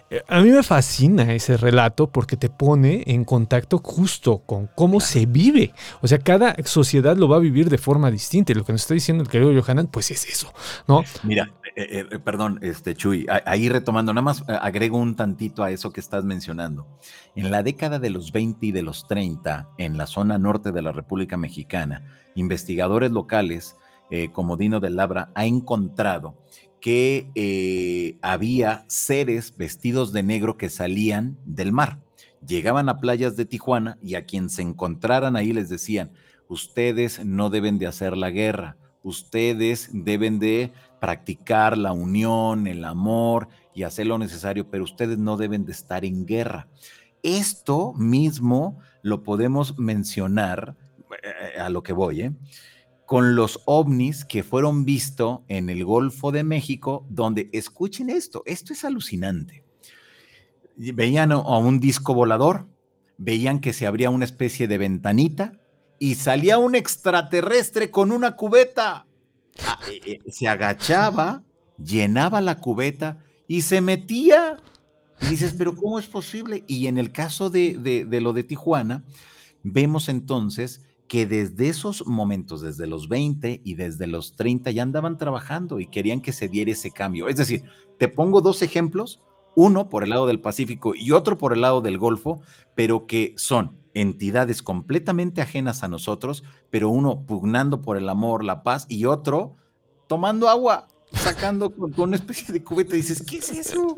Eh, a mí me fascina ese relato porque te pone en contacto justo con cómo se vive. O sea, cada sociedad lo va a vivir de forma distinta. Y lo que nos está diciendo el querido Johanan, pues es eso, ¿no? Mira, eh, eh, perdón, este Chuy, ahí retomando, nada más agrego un tantito a eso que estás mencionando. En la década de los 20 y de los 30, en la zona norte de la República Mexicana, investigadores locales como Dino de Labra ha encontrado que eh, había seres vestidos de negro que salían del mar. Llegaban a playas de Tijuana y a quien se encontraran ahí les decían, ustedes no deben de hacer la guerra, ustedes deben de practicar la unión, el amor y hacer lo necesario, pero ustedes no deben de estar en guerra. Esto mismo lo podemos mencionar, eh, a lo que voy, ¿eh? con los ovnis que fueron vistos en el Golfo de México, donde, escuchen esto, esto es alucinante. Veían a un disco volador, veían que se abría una especie de ventanita y salía un extraterrestre con una cubeta. Ah, eh, eh, se agachaba, llenaba la cubeta y se metía. Y dices, pero ¿cómo es posible? Y en el caso de, de lo de Tijuana, vemos entonces que desde esos momentos, desde los 20 y desde los 30, ya andaban trabajando y querían que se diera ese cambio. Es decir, te pongo dos ejemplos, uno por el lado del Pacífico y otro por el lado del Golfo, pero que son entidades completamente ajenas a nosotros, pero uno pugnando por el amor, la paz y otro tomando agua sacando con, una especie de cubeta y dices, ¿qué es eso?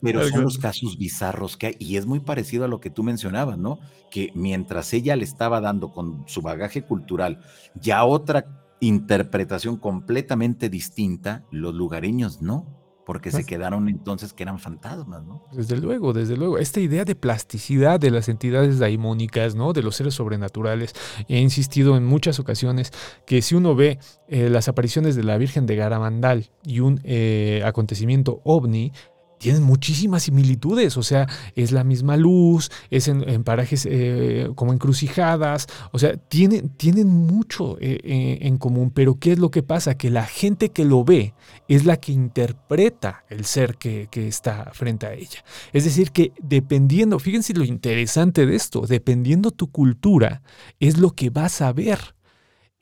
Pero son los casos bizarros que hay, y es muy parecido a lo que tú mencionabas, ¿no? Que mientras ella le estaba dando con su bagaje cultural ya otra interpretación completamente distinta, los lugareños no porque se quedaron entonces que eran fantasmas, ¿no? Desde luego, desde luego. Esta idea de plasticidad de las entidades daimónicas, ¿no? De los seres sobrenaturales. He insistido en muchas ocasiones que si uno ve eh, las apariciones de la Virgen de Garamandal y un eh, acontecimiento ovni, tienen muchísimas similitudes, o sea, es la misma luz, es en, parajes eh, como encrucijadas, o sea, tienen, tienen mucho eh, eh, en común, pero ¿qué es lo que pasa? Que la gente que lo ve es la que interpreta el ser que, que está frente a ella. Es decir, que dependiendo, fíjense lo interesante de esto, dependiendo tu cultura, es lo que vas a ver.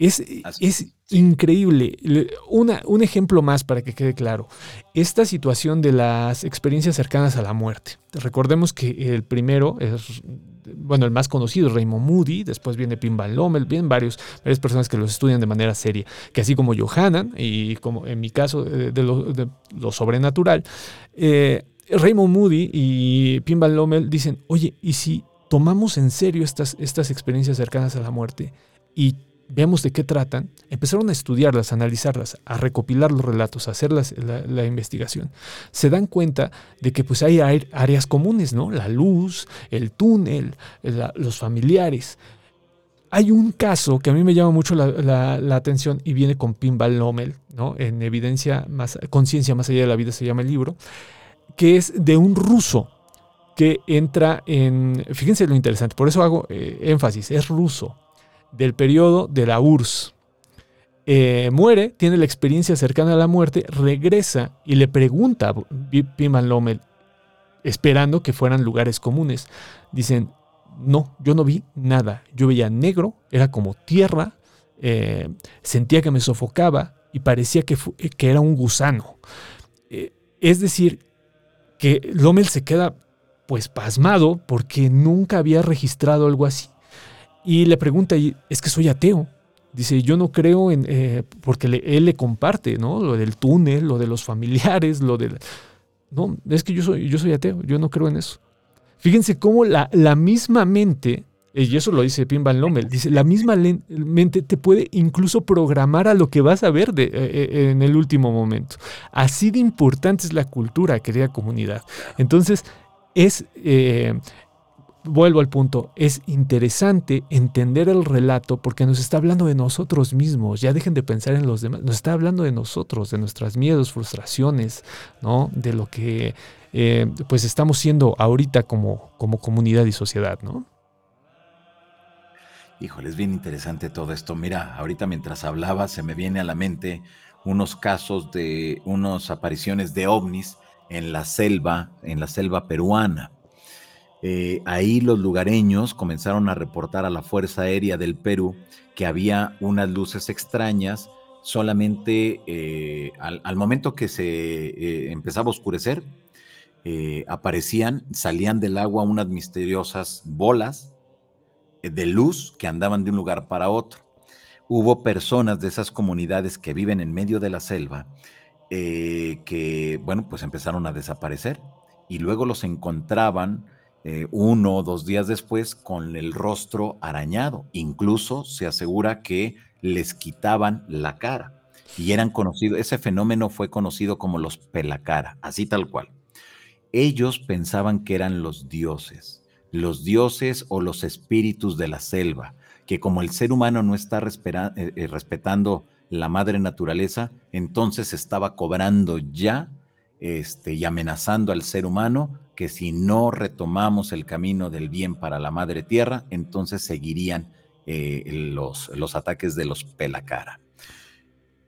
Es, es increíble. Un ejemplo más para que quede claro. Esta situación de las experiencias cercanas a la muerte. Recordemos que el primero es, bueno, el más conocido Raymond Moody, después viene Pim Van Lommel, vienen varios, varias personas que los estudian de manera seria, que así como Johanan y como en mi caso eh, de lo, sobrenatural, eh, Raymond Moody y Pim Van Lommel dicen, oye, ¿y si tomamos en serio estas, estas experiencias cercanas a la muerte y veamos de qué tratan, empezaron a estudiarlas, a analizarlas, a recopilar los relatos, a hacer la, investigación, se dan cuenta de que pues hay áreas comunes, ¿no? La luz, el túnel, los familiares. Hay un caso que a mí me llama mucho la, atención y viene con Pinball Lommel, ¿no? En evidencia más, conciencia más allá de la vida se llama el libro, que es de un ruso que entra en, fíjense lo interesante, por eso hago eh, énfasis, es ruso, del periodo de la URSS. Eh, muere, tiene la experiencia cercana a la muerte, regresa y le pregunta a Piman Lommel, esperando que fueran lugares comunes. Dicen, no, yo no vi nada. Yo veía negro, era como tierra, eh, sentía que me sofocaba y parecía que, que era un gusano. es decir, que Lommel se queda pues pasmado porque nunca había registrado algo así. Y le pregunta, es que soy ateo. Dice, yo no creo en, eh, porque él le comparte, ¿no? Lo del túnel, lo de los familiares, lo del... No, es que yo soy, yo soy ateo, yo no creo en eso. Fíjense cómo la, la misma mente, y eso lo dice Pim Van Lommel, dice, la misma mente te puede incluso programar a lo que vas a ver de, eh, eh, en el último momento. Así de importante es la cultura, querida comunidad. Entonces, es, eh, vuelvo al punto, es interesante entender el relato porque nos está hablando de nosotros mismos, ya dejen de pensar en los demás, nos está hablando de nosotros, de nuestros miedos, frustraciones, ¿no? de lo que eh, pues estamos siendo ahorita como, como comunidad y sociedad. ¿no? Híjole, es bien interesante todo esto. Mira, ahorita mientras hablaba se me viene a la mente unos casos de unas apariciones de ovnis en la selva, en la selva peruana. Eh, ahí los lugareños comenzaron a reportar a la Fuerza Aérea del Perú que había unas luces extrañas solamente eh, al, momento que se eh, empezaba a oscurecer, aparecían, salían del agua unas misteriosas bolas de luz que andaban de un lugar para otro. Hubo personas de esas comunidades que viven en medio de la selva que, bueno, pues empezaron a desaparecer y luego los encontraban eh, uno o dos días después con el rostro arañado. Incluso se asegura que les quitaban la cara y eran conocidos, ese fenómeno fue conocido como los pelacara, así tal cual. Ellos pensaban que eran los dioses, los dioses o los espíritus de la selva, que como el ser humano no está eh, respetando la madre naturaleza, entonces estaba cobrando ya este, y amenazando al ser humano que si no retomamos el camino del bien para la madre tierra, entonces seguirían eh, los, los ataques de los pelacara.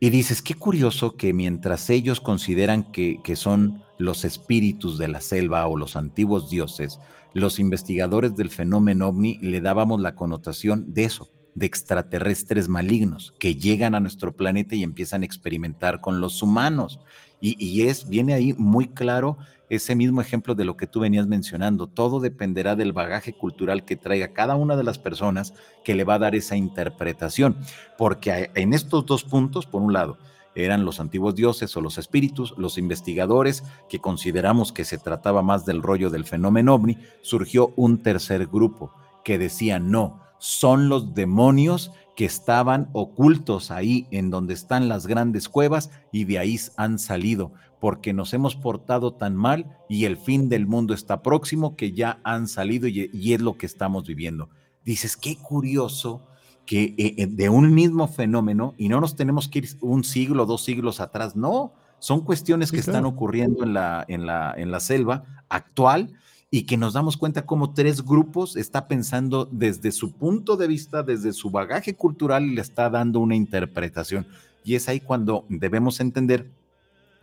Y dices, qué curioso que mientras ellos consideran que, que son los espíritus de la selva o los antiguos dioses, los investigadores del fenómeno ovni le dábamos la connotación de eso, de extraterrestres malignos que llegan a nuestro planeta y empiezan a experimentar con los humanos. Y, es, viene ahí muy claro ese mismo ejemplo de lo que tú venías mencionando. Todo dependerá del bagaje cultural que traiga cada una de las personas que le va a dar esa interpretación. Porque en estos dos puntos, por un lado, eran los antiguos dioses o los espíritus, los investigadores, que consideramos que se trataba más del rollo del fenómeno ovni, surgió un tercer grupo que decía no, son los demonios que estaban ocultos ahí en donde están las grandes cuevas y de ahí han salido, porque nos hemos portado tan mal y el fin del mundo está próximo que ya han salido y, es lo que estamos viviendo. Dices, qué curioso que eh, eh, de un mismo fenómeno, y no nos tenemos que ir un siglo, dos siglos atrás, no, son cuestiones que están ocurriendo en la, en, la, en la selva actual y que nos damos cuenta cómo tres grupos está pensando desde su punto de vista, desde su bagaje cultural y le está dando una interpretación. Y es ahí cuando debemos entender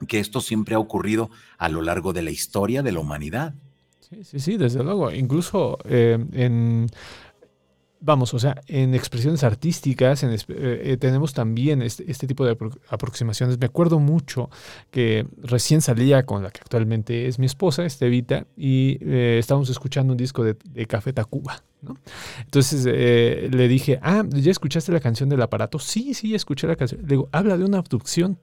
que esto siempre ha ocurrido a lo largo de la historia de la humanidad. Sí, sí, sí, desde luego. Incluso eh, en Vamos, o sea, en expresiones artísticas eh, eh, tenemos también este, este, tipo de aproximaciones. Me acuerdo mucho que recién salía con la que actualmente es mi esposa, Estevita, y eh, estábamos escuchando un disco de, Café Tacuba. ¿no? Entonces le dije, ah, ¿ya escuchaste la canción del aparato? Sí, sí, escuché la canción. Le digo, habla de una abducción.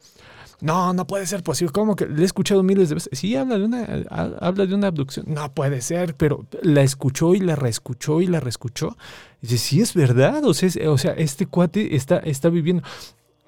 No, no puede ser posible. ¿Cómo que le he escuchado miles de veces? Sí, habla de una, habla de una abducción. No puede ser, pero la escuchó y la reescuchó y la reescuchó. Y dice, sí, es verdad. O sea, o sea este cuate está, está viviendo.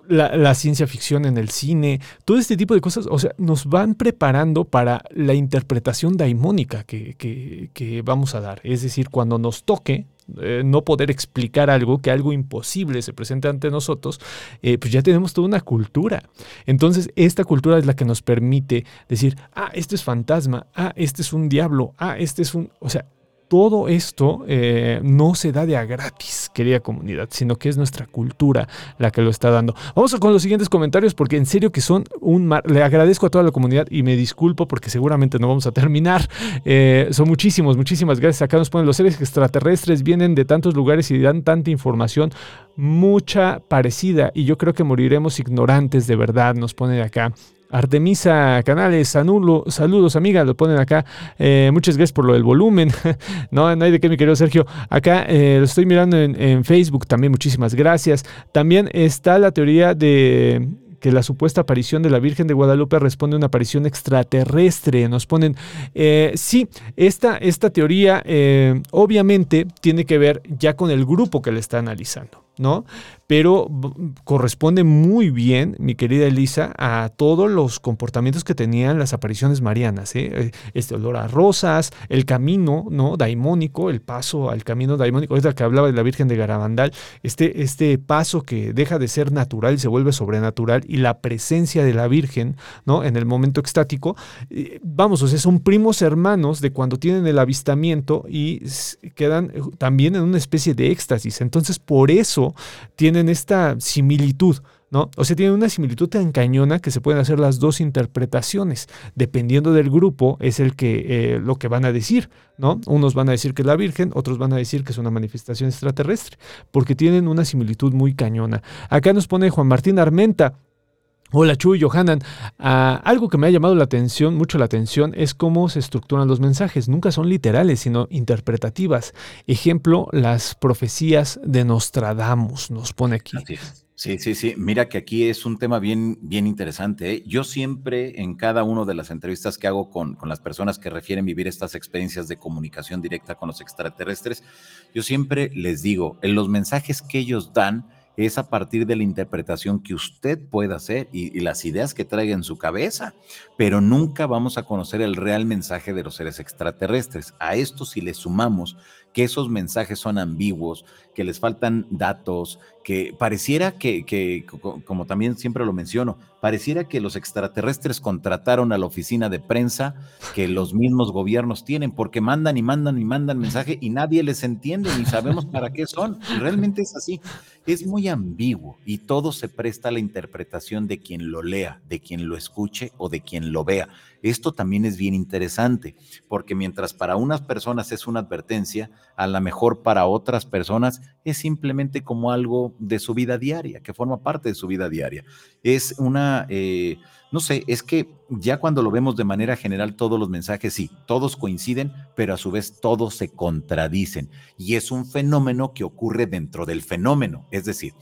La, ciencia ficción en el cine, todo este tipo de cosas, o sea, nos van preparando para la interpretación daimónica que, que, que vamos a dar. Es decir, cuando nos toque, eh, no poder explicar algo, que algo imposible se presente ante nosotros, eh, pues ya tenemos toda una cultura. Entonces, esta cultura es la que nos permite decir, ah, este es fantasma, ah, este es un diablo, ah, este es un... O sea, todo esto eh, no se da de a gratis, querida comunidad, sino que es nuestra cultura la que lo está dando. Vamos con los siguientes comentarios porque en serio que son un mar. Le agradezco a toda la comunidad y me disculpo porque seguramente no vamos a terminar. Eh, son muchísimos, muchísimas gracias. Acá nos ponen los seres extraterrestres, vienen de tantos lugares y dan tanta información, mucha parecida. Y yo creo que moriremos ignorantes de verdad, nos pone acá. Artemisa Canales, saludos amiga, lo ponen acá. Eh, muchas gracias por lo del volumen. no, no hay de qué, mi querido Sergio. Acá eh, lo estoy mirando en, en, Facebook también, muchísimas gracias. También está la teoría de que la supuesta aparición de la Virgen de Guadalupe responde a una aparición extraterrestre. Nos ponen, eh, sí, esta, esta teoría eh, obviamente tiene que ver ya con el grupo que le está analizando. ¿No? Pero corresponde muy bien, mi querida Elisa, a todos los comportamientos que tenían las apariciones marianas. ¿eh? Este olor a rosas, el camino, ¿no? Daimónico, el paso al camino daimónico, es la que hablaba de la Virgen de Garabandal, este, este paso que deja de ser natural y se vuelve sobrenatural y la presencia de la Virgen, ¿no? En el momento extático, vamos, o sea, son primos hermanos de cuando tienen el avistamiento y quedan también en una especie de éxtasis. Entonces, por eso tienen esta similitud. ¿No? O sea, tienen una similitud tan cañona que se pueden hacer las dos interpretaciones. Dependiendo del grupo, es el que eh, lo que van a decir, ¿no? Unos van a decir que es la Virgen, otros van a decir que es una manifestación extraterrestre, porque tienen una similitud muy cañona. Acá nos pone Juan Martín Armenta. Hola Chuy, Johanan. Ah, algo que me ha llamado la atención, mucho la atención, es cómo se estructuran los mensajes. Nunca son literales, sino interpretativas. Ejemplo, las profecías de Nostradamus, nos pone aquí. Sí, sí, sí. Mira que aquí es un tema bien, bien interesante. ¿eh? Yo siempre, en cada una de las entrevistas que hago con, con las personas que refieren vivir estas experiencias de comunicación directa con los extraterrestres, yo siempre les digo, en los mensajes que ellos dan, es a partir de la interpretación que usted pueda hacer y, las ideas que traiga en su cabeza, pero nunca vamos a conocer el real mensaje de los seres extraterrestres. A esto si le sumamos que esos mensajes son ambiguos, que les faltan datos, que pareciera que, como también siempre lo menciono, pareciera que los extraterrestres contrataron a la oficina de prensa que los mismos gobiernos tienen, porque mandan y mandan y mandan mensaje y nadie les entiende ni sabemos para qué son. Realmente es así. Es muy ambiguo y todo se presta a la interpretación de quien lo lea, de quien lo escuche o de quien lo vea. Esto también es bien interesante, porque mientras para unas personas es una advertencia, a lo mejor para otras personas es simplemente como algo de su vida diaria, que forma parte de su vida diaria. Es una, eh, no sé, es que ya cuando lo vemos de manera general, todos los mensajes, sí, todos coinciden, pero a su vez todos se contradicen. Y es un fenómeno que ocurre dentro del fenómeno. Es decir,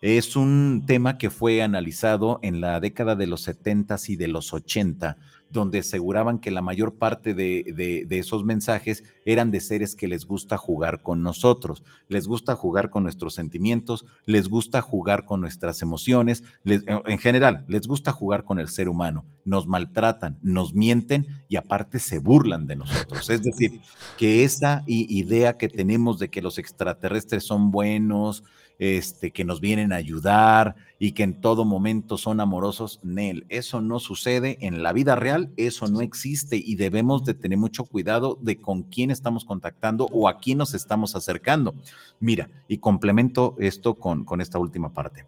es un tema que fue analizado en la década de los 70 y de los 80 donde aseguraban que la mayor parte de, esos mensajes eran de seres que les gusta jugar con nosotros, les gusta jugar con nuestros sentimientos, les gusta jugar con nuestras emociones, en general, les gusta jugar con el ser humano, nos maltratan, nos mienten y aparte se burlan de nosotros. Es decir, que esa idea que tenemos de que los extraterrestres son buenos, este, que nos vienen a ayudar y que en todo momento son amorosos. Nel, eso no sucede en la vida real, eso no existe y debemos de tener mucho cuidado de con quién estamos contactando o a quién nos estamos acercando. Mira, y complemento esto con, con esta última parte.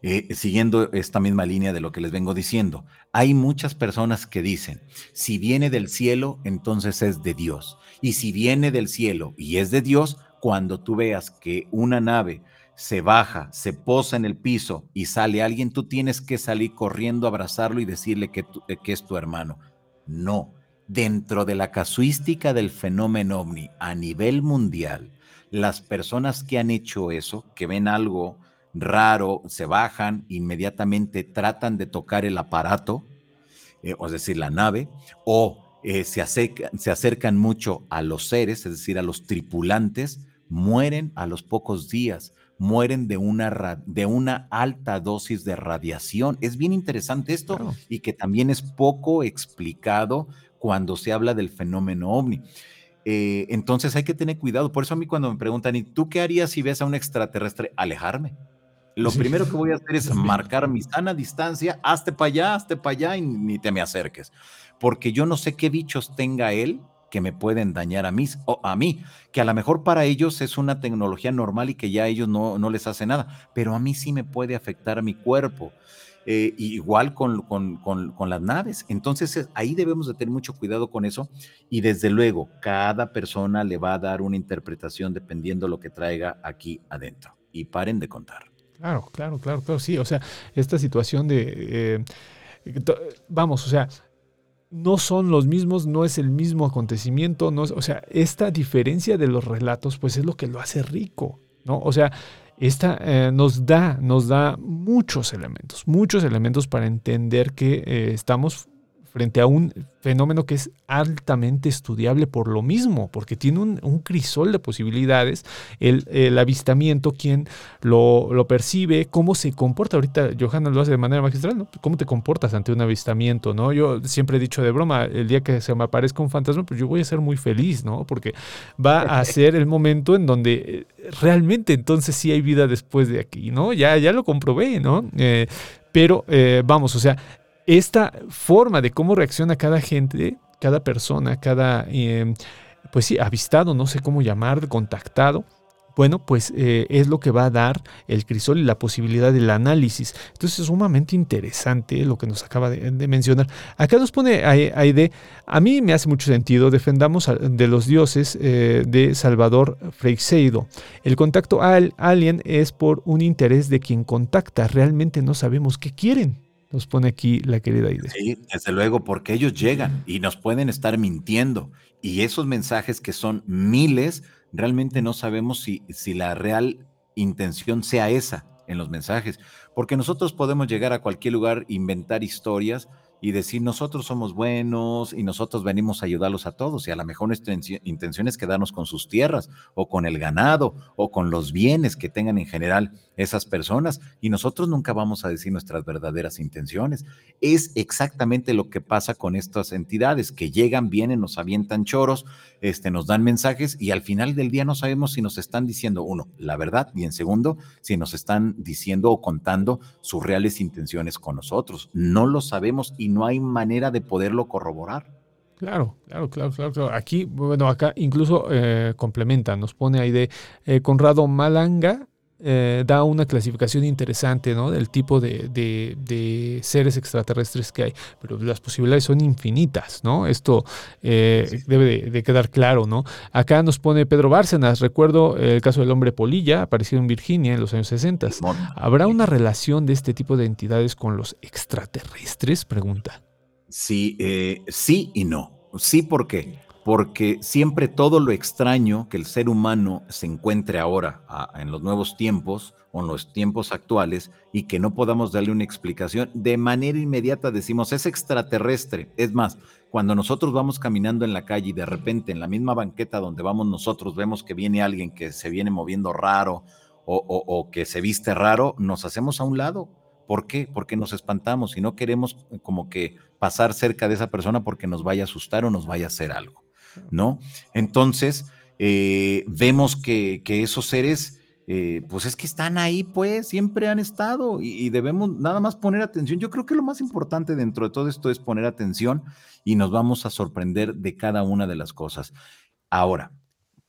Eh, siguiendo esta misma línea de lo que les vengo diciendo, hay muchas personas que dicen, si viene del cielo, entonces es de Dios. Y si viene del cielo y es de Dios, cuando tú veas que una nave se baja, se posa en el piso y sale alguien, tú tienes que salir corriendo, abrazarlo y decirle que, es tu hermano. No, dentro de la casuística del fenómeno ovni a nivel mundial, las personas que han hecho eso, que ven algo raro, se bajan, inmediatamente tratan de tocar el aparato, eh, es decir, la nave, o eh, se, se acercan mucho a los seres, es decir, a los tripulantes, mueren a los pocos días, mueren de una, de una alta dosis de radiación. Es bien interesante esto y que también es poco explicado cuando se habla del fenómeno ovni. eh, entonces hay que tener cuidado. Por eso a mí cuando me preguntan, ¿y tú qué harías si ves a un extraterrestre? Alejarme. Lo primero que voy a hacer es marcar mi sana distancia, hazte para allá, hazte para allá y ni te me acerques. Porque yo no sé qué bichos tenga él que me pueden dañar a mí, o a mí, que a lo mejor para ellos es una tecnología normal y que ya a ellos no, no les hace nada, pero a mí sí me puede afectar a mi cuerpo. Eh, igual con, con, con, las naves. Entonces ahí debemos de tener mucho cuidado con eso y desde luego cada persona le va a dar una interpretación dependiendo lo que traiga aquí adentro. Y paren de contar. Claro, claro, claro, claro, sí. O sea, esta situación de, eh, vamos, o sea, no son los mismos, no es el mismo acontecimiento, no o sea, esta diferencia de los relatos, pues es lo que lo hace rico, ¿no? O sea, esta eh, nos da, nos da muchos elementos, muchos elementos para entender que eh, estamos frente a un fenómeno que es altamente estudiable por lo mismo, porque tiene un, crisol de posibilidades, el, avistamiento, quien lo, percibe, cómo se comporta. Ahorita Johanna lo hace de manera magistral, ¿no? ¿Cómo te comportas ante un avistamiento, no? Yo siempre he dicho de broma, el día que se me aparezca un fantasma, pues yo voy a ser muy feliz, ¿no? Porque va a ser el momento en donde eh, realmente entonces sí hay vida después de aquí, ¿no? Ya, ya lo comprobé, ¿no? Eh, pero eh, vamos, o sea, esta forma de cómo reacciona cada gente, cada persona, cada, em, pues sí, avistado, no sé cómo llamar, contactado, bueno, pues eh, es lo que va a dar el crisol y la posibilidad del análisis. Entonces es sumamente interesante lo que nos acaba de, mencionar. Acá nos pone Aide, a mí me hace mucho sentido, defendamos de los dioses eh, de Salvador Freixeido. El contacto al alien es por un interés de quien contacta, realmente no sabemos qué quieren. Nos pone aquí la querida idea. Sí, desde luego, porque ellos llegan y nos pueden estar mintiendo. Y esos mensajes que son miles, realmente no sabemos si, si la real intención sea esa en los mensajes. Porque nosotros podemos llegar a cualquier lugar, inventar historias, y decir nosotros somos buenos y nosotros venimos a ayudarlos a todos y a lo mejor nuestra intención es quedarnos con sus tierras o con el ganado o con los bienes que tengan en general esas personas y nosotros nunca vamos a decir nuestras verdaderas intenciones. Es exactamente lo que pasa con estas entidades que llegan, vienen, nos avientan choros, este, nos dan mensajes y al final del día no sabemos si nos están diciendo, uno, la verdad y en segundo, si nos están diciendo o contando sus reales intenciones con nosotros. No lo sabemos y no hay manera de poderlo corroborar. Claro, claro, claro, claro. Aquí, bueno, acá incluso eh, complementa, nos pone ahí de eh, Conrado Malanga, eh, da una clasificación interesante ¿no? del tipo de, seres extraterrestres que hay, pero las posibilidades son infinitas, ¿no? Esto debe de, quedar claro, ¿no? Acá nos pone Pedro Bárcenas, recuerdo el caso del hombre polilla, aparecido en Virginia en los años 60. ¿Habrá una relación de este tipo de entidades con los extraterrestres? Pregunta. Sí, eh, sí y no. Sí, ¿por qué? Porque siempre todo lo extraño que el ser humano se encuentre ahora en los nuevos tiempos o en los tiempos actuales y que no podamos darle una explicación, de manera inmediata decimos es extraterrestre. Es más, cuando nosotros vamos caminando en la calle y de repente en la misma banqueta donde vamos nosotros vemos que viene alguien que se viene moviendo raro o que se viste raro, nos hacemos a un lado ¿Por qué? Porque nos espantamos y no queremos como que pasar cerca de esa persona porque nos vaya a asustar o nos vaya a hacer algo, ¿no? Entonces, eh, vemos que, esos seres, eh, pues es que están ahí, pues, siempre han estado y, y, debemos nada más poner atención. Yo creo que lo más importante dentro de todo esto es poner atención y nos vamos a sorprender de cada una de las cosas. Ahora,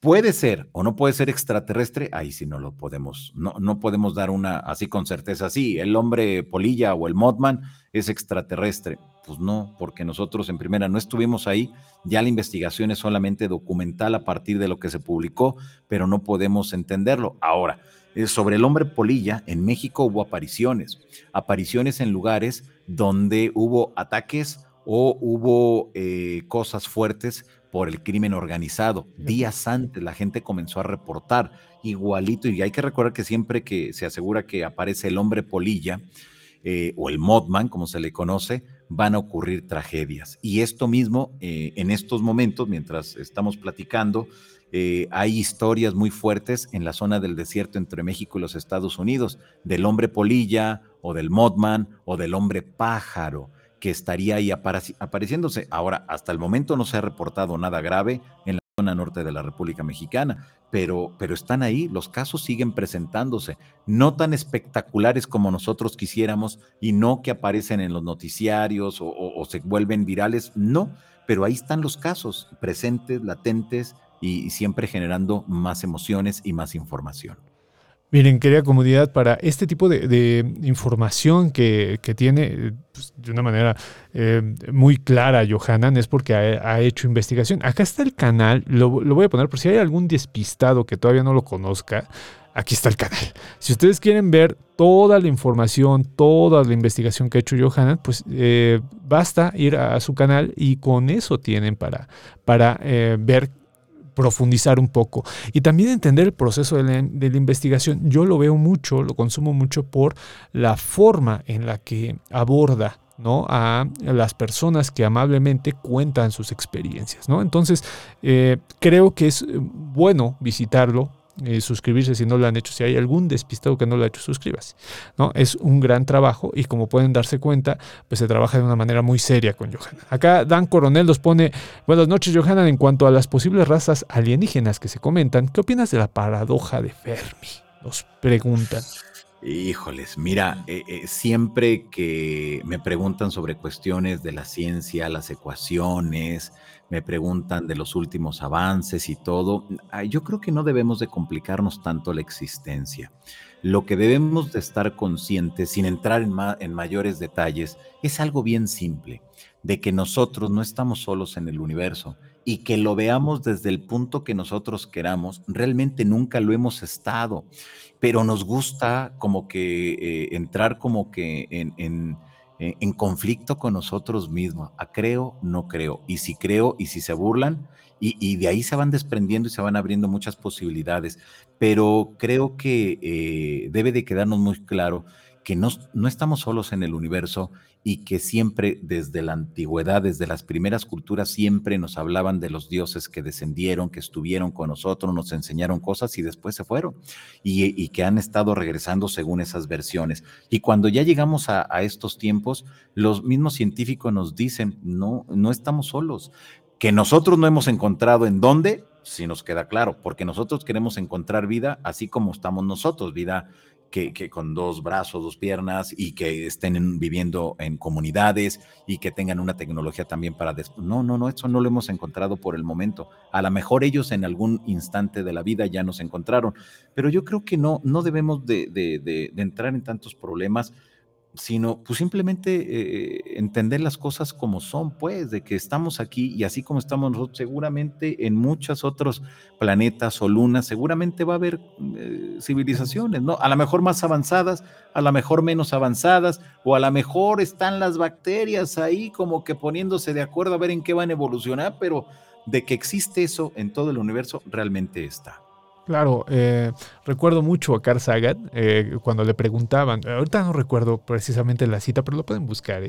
Puede ser o no puede ser extraterrestre, ahí sí no lo podemos, no, no podemos dar una así con certeza. Sí, el hombre polilla o el Mothman es extraterrestre. Pues no, porque nosotros en primera no estuvimos ahí, ya la investigación es solamente documental a partir de lo que se publicó, pero no podemos entenderlo. Ahora, eh, sobre el hombre polilla, en México hubo apariciones, apariciones en lugares donde hubo ataques o hubo eh, cosas fuertes por el crimen organizado. Días antes la gente comenzó a reportar igualito y hay que recordar que siempre que se asegura que aparece el hombre polilla eh, o el modman, como se le conoce, van a ocurrir tragedias. Y esto mismo, eh, en estos momentos, mientras estamos platicando, eh, hay historias muy fuertes en la zona del desierto entre México y los Estados Unidos, del hombre polilla o del modman o del hombre pájaro que estaría ahí apareciéndose. Ahora, hasta el momento no se ha reportado nada grave en norte de la República Mexicana, pero, pero están ahí, los casos siguen presentándose, no tan espectaculares como nosotros quisiéramos y no que aparecen en los noticiarios o, se vuelven virales, no, pero ahí están los casos presentes, latentes y siempre generando más emociones y más información. Miren, querida comunidad, para este tipo de, información que, tiene pues, de una manera eh, muy clara Johanan es porque ha, hecho investigación. Acá está el canal, lo, voy a poner por si hay algún despistado que todavía no lo conozca. Aquí está el canal. Si ustedes quieren ver toda la información, toda la investigación que ha hecho Johanan, pues eh, basta ir a, su canal y con eso tienen para, para eh, ver profundizar un poco y también entender el proceso de la, investigación. Yo lo veo mucho, lo consumo mucho por la forma en la que aborda ¿no? a las personas que amablemente cuentan sus experiencias. ¿no? Entonces, eh, creo que es bueno visitarlo, eh, suscribirse si no lo han hecho. Si hay algún despistado que no lo ha hecho, suscríbase. ¿no? Es un gran trabajo y como pueden darse cuenta, pues se trabaja de una manera muy seria con Johanna. Acá Dan Coronel nos pone, buenas noches Johanna, en cuanto a las posibles razas alienígenas que se comentan, ¿qué opinas de la paradoja de Fermi? Nos preguntan. Híjoles, mira, eh, eh, siempre que me preguntan sobre cuestiones de la ciencia, las ecuaciones, me preguntan de los últimos avances y todo, yo creo que no debemos de complicarnos tanto la existencia. Lo que debemos de estar conscientes, sin entrar en, en mayores detalles, es algo bien simple, de que nosotros no estamos solos en el universo y que lo veamos desde el punto que nosotros queramos, realmente nunca lo hemos estado, pero nos gusta como que eh, entrar como que en en conflicto con nosotros mismos. A creo, no creo. Y si creo y si se burlan, y, de ahí se van desprendiendo y se van abriendo muchas posibilidades. Pero creo que eh, debe de quedarnos muy claro que no, no estamos solos en el universo y que siempre desde la antigüedad, desde las primeras culturas, siempre nos hablaban de los dioses que descendieron, que estuvieron con nosotros, nos enseñaron cosas y después se fueron y, que han estado regresando según esas versiones. Y cuando ya llegamos a, a estos tiempos, los mismos científicos nos dicen, no, no estamos solos, que nosotros no hemos encontrado en dónde, si nos queda claro, porque nosotros queremos encontrar vida así como estamos nosotros, vida que, con dos brazos, dos piernas y que estén viviendo en comunidades y que tengan una tecnología también para... No, no, no, eso no lo hemos encontrado por el momento. A lo mejor ellos en algún instante de la vida ya nos encontraron, pero yo creo que no, no debemos de, de entrar en tantos problemas sino pues simplemente eh, entender las cosas como son, pues, de que estamos aquí y así como estamos nosotros, seguramente en muchos otros planetas o lunas, seguramente va a haber eh, civilizaciones, ¿no? A lo mejor más avanzadas, a lo mejor menos avanzadas, o a lo mejor están las bacterias ahí como que poniéndose de acuerdo a ver en qué van a evolucionar, pero de que existe eso en todo el universo, realmente está. Claro, eh, recuerdo mucho a Carl Sagan eh, cuando le preguntaban, ahorita no recuerdo precisamente la cita, pero lo pueden buscar,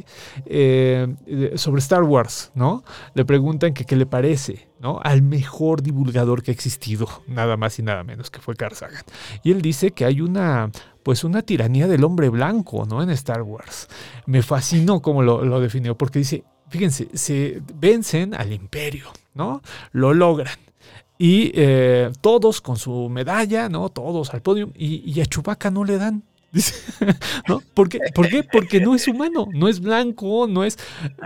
¿eh? sobre Star Wars, ¿no? Le preguntan qué le parece, ¿no? Al mejor divulgador que ha existido, nada más y nada menos que fue Carl Sagan. Y él dice que hay una, pues una tiranía del hombre blanco, ¿no? En Star Wars. Me fascinó cómo lo definió, porque dice, fíjense, se vencen al imperio, ¿no? Lo logran y eh, todos con su medalla, ¿no? Todos al podio. Y, a Chubaca no le dan. ¿No? ¿Por qué? ¿Por qué? Porque no es humano, no es blanco, no es...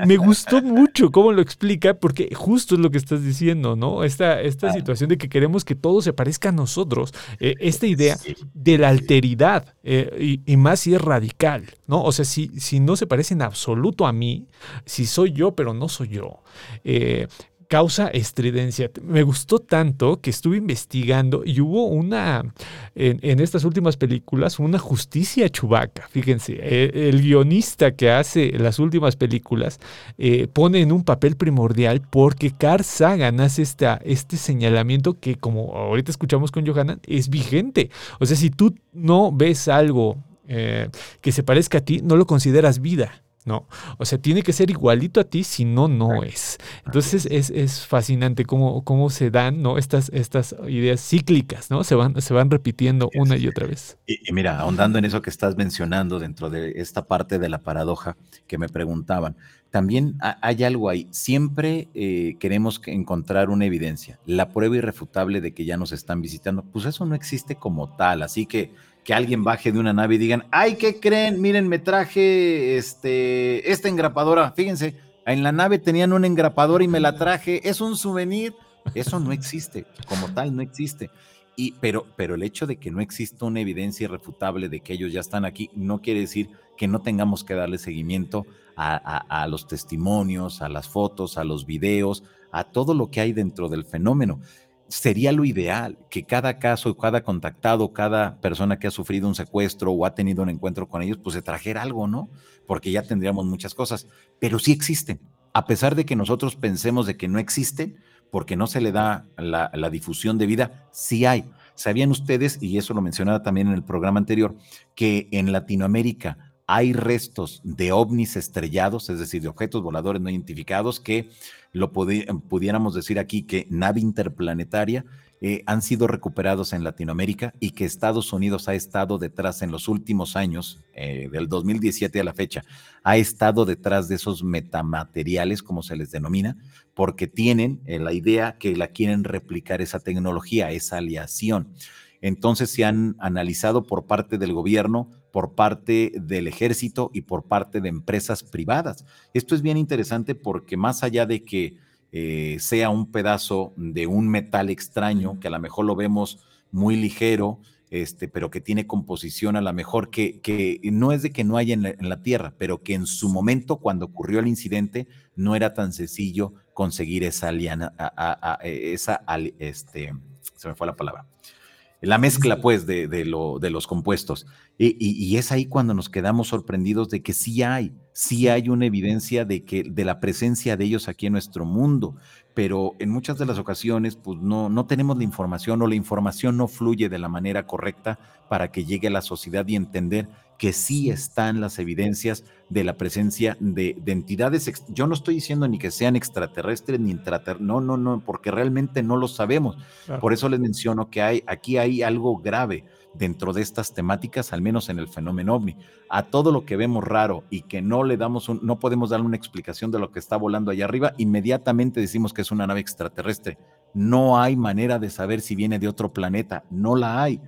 Me gustó mucho cómo lo explica, porque justo es lo que estás diciendo, ¿no? Esta, esta situación de que queremos que todo se parezca a nosotros, eh, esta idea de la alteridad, eh, y, más si es radical, ¿no? O sea, si, si no se parece en absoluto a mí, si soy yo, pero no soy yo, causa estridencia. Me gustó tanto que estuve investigando y hubo una, en, estas últimas películas, una justicia chubaca. Fíjense, e, el, guionista que hace las últimas películas eh, pone en un papel primordial porque Carl Sagan hace esta, este señalamiento que, como ahorita escuchamos con Johanna, es vigente. O sea, si tú no ves algo eh, que se parezca a ti, no lo consideras vida. ¿No? O sea, tiene que ser igualito a ti, si no, no es. Entonces es, es fascinante cómo, cómo, se dan, ¿no? Estas, estas ideas cíclicas, ¿no? Se van, se van repitiendo una y otra vez. Y, mira, ahondando en eso que estás mencionando dentro de esta parte de la paradoja que me preguntaban, también hay algo ahí. Siempre eh, queremos encontrar una evidencia, la prueba irrefutable de que ya nos están visitando. Pues eso no existe como tal, así que que alguien baje de una nave y digan, ay, ¿qué creen? Miren, me traje este, esta engrapadora. Fíjense, en la nave tenían una engrapadora y me la traje. Es un souvenir. Eso no existe, como tal, no existe. Y, pero, pero el hecho de que no exista una evidencia irrefutable de que ellos ya están aquí no quiere decir que no tengamos que darle seguimiento a los testimonios, a las fotos, a los videos, a todo lo que hay dentro del fenómeno sería lo ideal que cada caso, cada contactado, cada persona que ha sufrido un secuestro o ha tenido un encuentro con ellos, pues se trajera algo, ¿no? Porque ya tendríamos muchas cosas, pero sí existen. A pesar de que nosotros pensemos de que no existen, porque no se le da la, la difusión de vida, sí hay. ¿Sabían ustedes, y eso lo mencionaba también en el programa anterior, que en Latinoamérica hay restos de ovnis estrellados, es decir, de objetos voladores no identificados que lo pudiéramos decir aquí que nave interplanetaria eh, han sido recuperados en Latinoamérica y que Estados Unidos ha estado detrás en los últimos años, eh, del 2017 a la fecha, ha estado detrás de esos metamateriales, como se les denomina, porque tienen eh, la idea que la quieren replicar esa tecnología, esa aleación. Entonces se han analizado por parte del gobierno, por parte del ejército y por parte de empresas privadas. Esto es bien interesante porque más allá de que eh, sea un pedazo de un metal extraño, que a lo mejor lo vemos muy ligero, este, pero que tiene composición a lo mejor que, que no es de que no haya en la, Tierra, pero que en su momento, cuando ocurrió el incidente, no era tan sencillo conseguir esa aliana, esa, este, se me fue la palabra, la mezcla pues de, de, lo, de los compuestos. Y, y, es ahí cuando nos quedamos sorprendidos de que sí hay, sí hay una evidencia de, que, de la presencia de ellos aquí en nuestro mundo, pero en muchas de las ocasiones pues no, no tenemos la información o la información no fluye de la manera correcta para que llegue a la sociedad y entender que sí están las evidencias de la presencia de, entidades. Yo no estoy diciendo ni que sean extraterrestres ni intraterrestres, no, no, no, porque realmente no lo sabemos. Por eso les menciono que hay, aquí hay algo grave dentro de estas temáticas, al menos en el fenómeno ovni. A todo lo que vemos raro y que no le damos un, no podemos darle una explicación de lo que está volando allá arriba, inmediatamente decimos que es una nave extraterrestre. No hay manera de saber si viene de otro planeta, no la hay.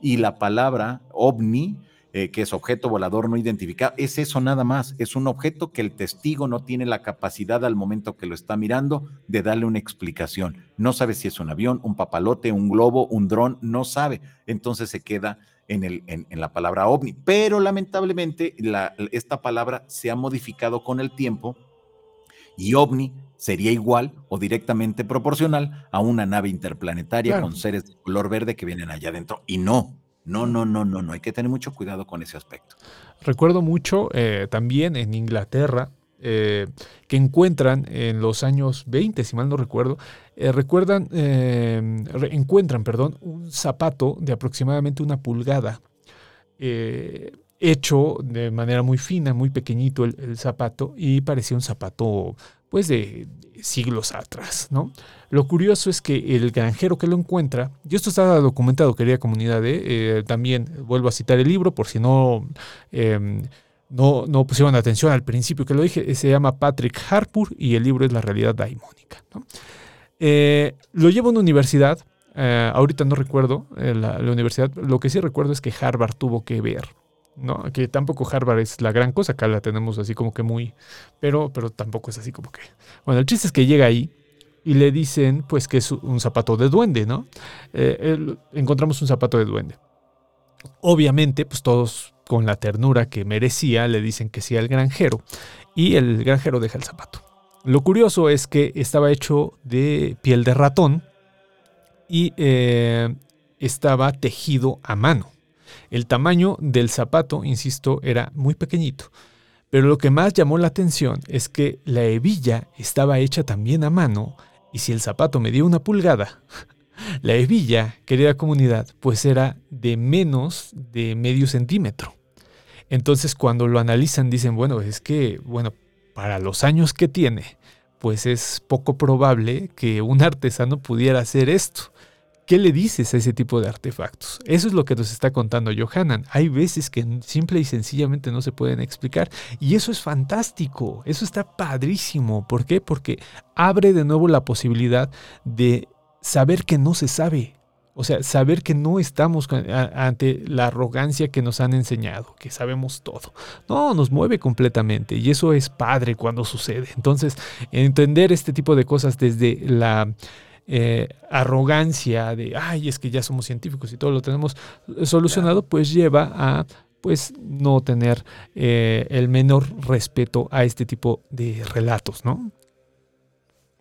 Y la palabra ovni eh, que es objeto volador no identificado, es eso nada más, es un objeto que el testigo no tiene la capacidad al momento que lo está mirando de darle una explicación. No sabe si es un avión, un papalote, un globo, un dron, no sabe. Entonces se queda en, el, en, la palabra ovni. Pero lamentablemente esta palabra se ha modificado con el tiempo y ovni sería igual o directamente proporcional a una nave interplanetaria con seres de color verde que vienen allá adentro. Y no, no, no, no, no, no. Hay que tener mucho cuidado con ese aspecto. Recuerdo mucho eh, también en Inglaterra eh, que encuentran en los años 20, si mal no recuerdo, eh, recuerdan, encuentran, perdón, un zapato de aproximadamente una pulgada, hecho de manera muy fina, muy pequeñito el, zapato y parecía un zapato pues de siglos atrás, ¿no? Lo curioso es que el granjero que lo encuentra, y esto está documentado, querida comunidad, ¿eh? Eh, también vuelvo a citar el libro por si no, em, no, pusieron atención al principio que lo dije, se llama Patrick Harpur y el libro es La realidad daimónica. Eh, lo lleva a una universidad, ahorita no recuerdo la, la universidad, lo que sí recuerdo es que Harvard tuvo que ver ¿no? Que tampoco Harvard es la gran cosa, acá la tenemos así como que muy, pero, pero tampoco es así como que. Bueno, el chiste es que llega ahí y le dicen pues que es un zapato de duende, ¿no? Eh, encontramos un zapato de duende. Obviamente, pues todos con la ternura que merecía le dicen que sí al granjero y el granjero deja el zapato. Lo curioso es que estaba hecho de piel de ratón y eh, estaba tejido a mano. El tamaño del zapato, insisto, era muy pequeñito. Pero lo que más llamó la atención es que la hebilla estaba hecha también a mano y si el zapato medía una pulgada, la hebilla, querida comunidad, pues era de menos de medio centímetro. Entonces cuando lo analizan dicen, bueno, es que, bueno, para los años que tiene, pues es poco probable que un artesano pudiera hacer esto. ¿Qué le dices a ese tipo de artefactos? Eso es lo que nos está contando Johanan. Hay veces que simple y sencillamente no se pueden explicar y eso es fantástico, eso está padrísimo. ¿Por qué? Porque abre de nuevo la posibilidad de saber que no se sabe. O sea, saber que no estamos ante la arrogancia que nos han enseñado, que sabemos todo. No, nos mueve completamente y eso es padre cuando sucede. Entonces, entender este tipo de cosas desde la eh, arrogancia de, ay, es que ya somos científicos y todo lo tenemos solucionado, pues lleva a pues no tener eh, el menor respeto a este tipo de relatos, ¿no?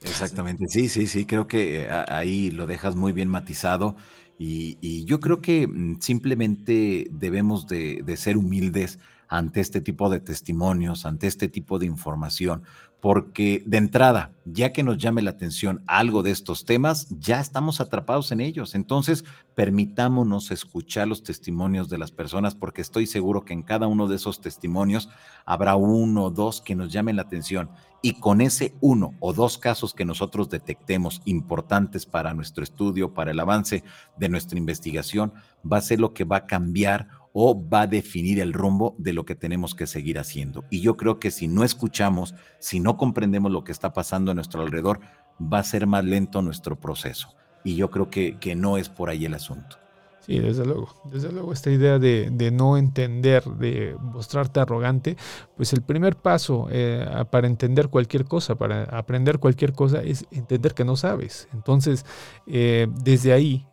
Exactamente, sí, sí, sí, creo que eh, ahí lo dejas muy bien matizado y, yo creo que mm, simplemente debemos de, de ser humildes ante este tipo de testimonios, ante este tipo de información, porque de entrada, ya que nos llame la atención algo de estos temas, ya estamos atrapados en ellos. Entonces, permitámonos escuchar los testimonios de las personas, porque estoy seguro que en cada uno de esos testimonios habrá uno o dos que nos llamen la atención. Y con ese uno o dos casos que nosotros detectemos importantes para nuestro estudio, para el avance de nuestra investigación, va a ser lo que va a cambiar o va a definir el rumbo de lo que tenemos que seguir haciendo. Y yo creo que si no escuchamos, si no comprendemos lo que está pasando a nuestro alrededor, va a ser más lento nuestro proceso. Y yo creo que, que no es por ahí el asunto. Sí, desde luego. Desde luego, esta idea de, de no entender, de mostrarte arrogante, pues el primer paso eh, para entender cualquier cosa, para aprender cualquier cosa, es entender que no sabes. Entonces, eh, desde ahí,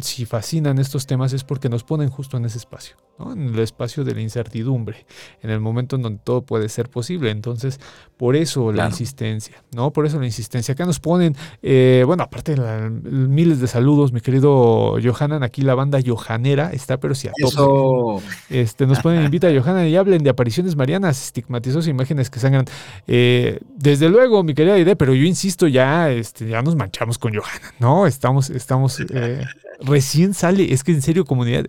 si fascinan estos temas es porque nos ponen justo en ese espacio en el espacio de la incertidumbre, en el momento en donde todo puede ser posible. Entonces, por eso la insistencia, ¿no? Por eso la insistencia. Acá nos ponen, eh, bueno, aparte de miles de saludos, mi querido Johanan, aquí la banda Johanera está, pero si a tope. Este, nos ponen, invita a Johanan y hablen de apariciones marianas, estigmatizos imágenes que sangran. Eh, desde luego, mi querida idea, pero yo insisto, ya, este, ya nos manchamos con Johanan, ¿no? Estamos, estamos, eh, recién sale, es que en serio, comunidad,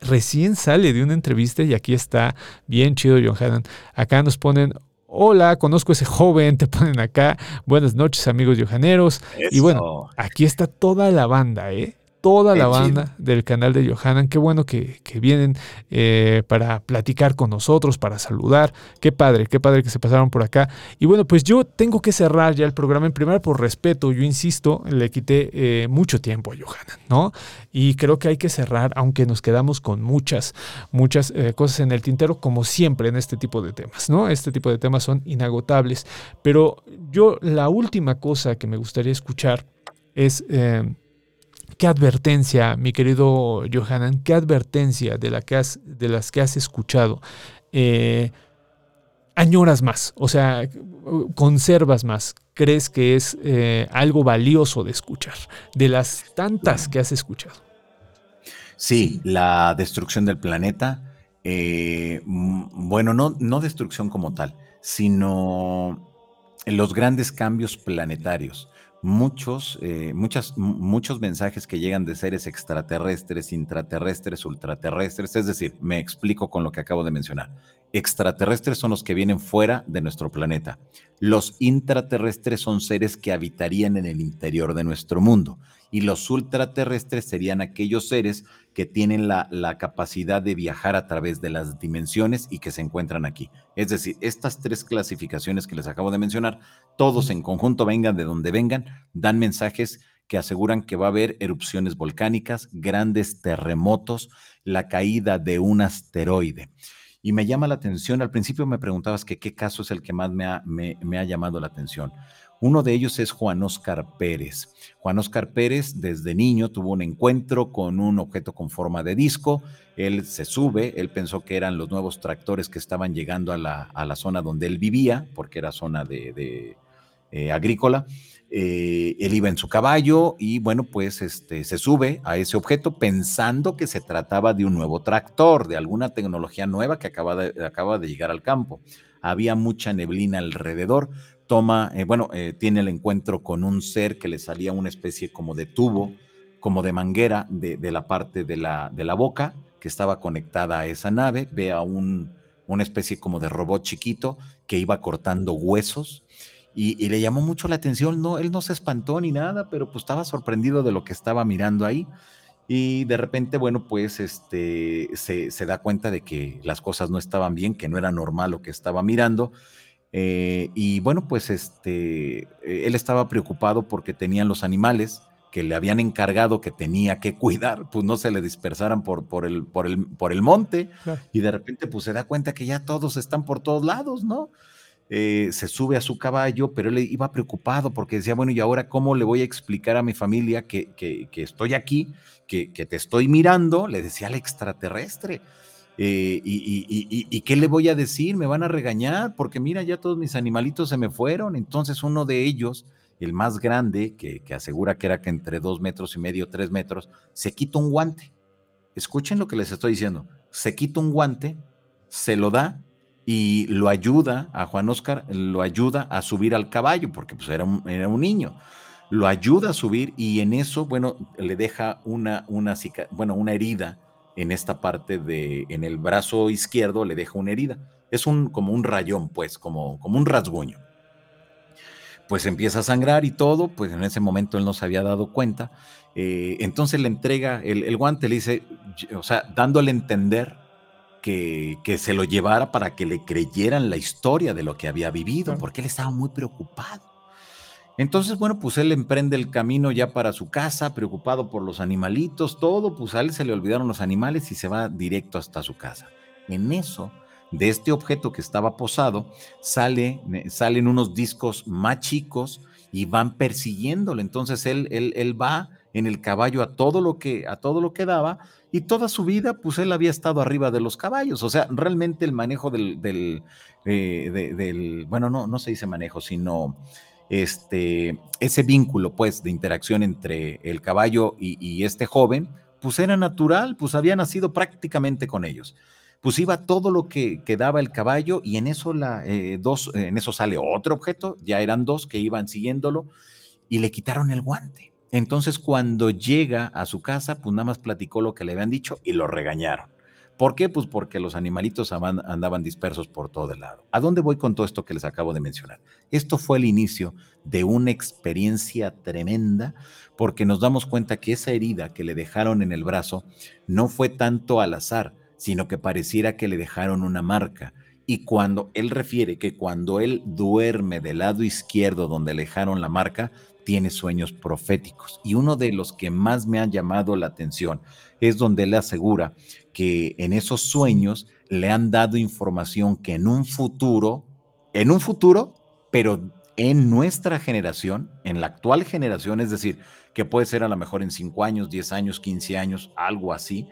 recién sale de una entrevista y aquí está bien chido John Haddon. Acá nos ponen, hola, conozco a ese joven, te ponen acá, buenas noches amigos johaneros. Y bueno, aquí está toda la banda, ¿eh? Toda la banda del canal de Johanan. Qué bueno que, vienen eh, para platicar con nosotros, para saludar. Qué padre, qué padre que se pasaron por acá. Y bueno, pues yo tengo que cerrar ya el programa. En primer, por respeto, yo insisto, le quité eh, mucho tiempo a Johanan, ¿no? Y creo que hay que cerrar, aunque nos quedamos con muchas, muchas eh, cosas en el tintero, como siempre en este tipo de temas, ¿no? Este tipo de temas son inagotables. Pero yo, la última cosa que me gustaría escuchar es ¿Qué advertencia, mi querido Johanan, qué advertencia de, la que has, de las que has escuchado eh, añoras más? O sea, conservas más. ¿Crees que es eh, algo valioso de escuchar de las tantas que has escuchado? Sí, la destrucción del planeta. Eh, bueno, no, no destrucción como tal, sino los grandes cambios planetarios muchos, eh, muchos mensajes que llegan de seres extraterrestres, intraterrestres, ultraterrestres. Es decir, me explico con lo que acabo de mencionar. Extraterrestres son los que vienen fuera de nuestro planeta. Los intraterrestres son seres que habitarían en el interior de nuestro mundo. Y los ultraterrestres serían aquellos seres que tienen la, la capacidad de viajar a través de las dimensiones y que se encuentran aquí. Es decir, estas tres clasificaciones que les acabo de mencionar, todos en conjunto, vengan de donde vengan, dan mensajes que aseguran que va a haber erupciones volcánicas, grandes terremotos, la caída de un asteroide. Y me llama la atención, al principio me preguntabas que qué caso es el que más me ha, me, ha llamado la atención. Uno de ellos es Juan Oscar Pérez. Juan Oscar Pérez desde niño tuvo un encuentro con un objeto con forma de disco. Él se sube, él pensó que eran los nuevos tractores que estaban llegando a la, a la zona donde él vivía, porque era zona de, eh, agrícola. Eh, él iba en su caballo y bueno, pues este, se sube a ese objeto pensando que se trataba de un nuevo tractor, de alguna tecnología nueva que de, acaba de llegar al campo. Había mucha neblina alrededor. Toma, eh, bueno, eh, tiene el encuentro con un ser que le salía una especie como de tubo, como de manguera de, la parte de la, de la boca que estaba conectada a esa nave. Ve a un, una especie como de robot chiquito que iba cortando huesos y, le llamó mucho la atención, no, él no se espantó ni nada, pero pues estaba sorprendido de lo que estaba mirando ahí. Y de repente, bueno, pues este, se, se da cuenta de que las cosas no estaban bien, que no era normal lo que estaba mirando. Eh, y bueno, pues este, él estaba preocupado porque tenían los animales que le habían encargado que tenía que cuidar, pues no se le dispersaran por, por, el, por, el, por el monte. Y de repente, pues se da cuenta que ya todos están por todos lados, ¿no? Eh, se sube a su caballo, pero él iba preocupado porque decía, bueno, ¿y ahora cómo le voy a explicar a mi familia que, estoy aquí, que, te estoy mirando? Le decía al extraterrestre. Eh, y, qué le voy a decir? ¿Me van a regañar? Porque mira, ya todos mis animalitos se me fueron. Entonces uno de ellos, el más grande, que, asegura que era que entre dos metros y medio, tres metros, se quita un guante. Escuchen lo que les estoy diciendo. Se quita un guante, se lo da y lo ayuda a Juan Oscar, lo ayuda a subir al caballo, porque pues era un, era un niño. Lo ayuda a subir y en eso, bueno, le deja una, una, bueno, una herida en esta parte de, en el brazo izquierdo le deja una herida. Es un, como un rayón, pues, como, como un rasguño. Pues empieza a sangrar y todo, pues en ese momento él no se había dado cuenta. Eh, entonces le entrega el, el guante, le dice, o sea, dándole a entender que, se lo llevara para que le creyeran la historia de lo que había vivido, porque él estaba muy preocupado. Entonces, bueno, pues él emprende el camino ya para su casa, preocupado por los animalitos, todo, pues a él se le olvidaron los animales y se va directo hasta su casa. En eso, de este objeto que estaba posado, sale, salen unos discos más chicos y van persiguiéndolo. Entonces él, él, él va en el caballo a todo lo que, a todo lo que daba, y toda su vida, pues él había estado arriba de los caballos. O sea, realmente el manejo del, del, eh, del bueno, no, no se dice manejo, sino este, ese vínculo, pues, de interacción entre el caballo y, este joven, pues era natural, pues había nacido prácticamente con ellos. Pues iba todo lo que, quedaba el caballo y en eso, la, eh, dos, en eso sale otro objeto, ya eran dos que iban siguiéndolo y le quitaron el guante. Entonces, cuando llega a su casa, pues nada más platicó lo que le habían dicho y lo regañaron. ¿Por qué? Pues porque los animalitos andaban dispersos por todo el lado. ¿A dónde voy con todo esto que les acabo de mencionar? Esto fue el inicio de una experiencia tremenda porque nos damos cuenta que esa herida que le dejaron en el brazo no fue tanto al azar, sino que pareciera que le dejaron una marca. Y cuando él refiere que cuando él duerme del lado izquierdo donde le dejaron la marca, tiene sueños proféticos. Y uno de los que más me han llamado la atención es donde él asegura que en esos sueños le han dado información que en un futuro, en un futuro, pero en nuestra generación, en la actual generación, es decir, que puede ser a lo mejor en 5 años, 10 años, 15 años, algo así,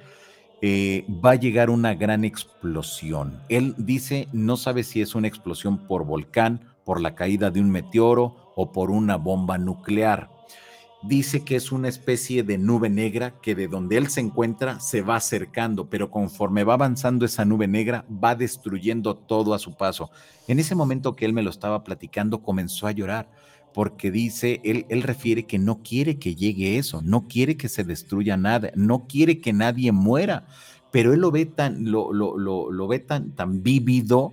eh, va a llegar una gran explosión. Él dice, no sabe si es una explosión por volcán, por la caída de un meteoro o por una bomba nuclear. Dice que es una especie de nube negra que de donde él se encuentra se va acercando, pero conforme va avanzando esa nube negra va destruyendo todo a su paso. En ese momento que él me lo estaba platicando comenzó a llorar porque dice, él, él refiere que no quiere que llegue eso, no quiere que se destruya nada, no quiere que nadie muera, pero él lo ve tan, lo, lo, lo, ve tan, tan vívido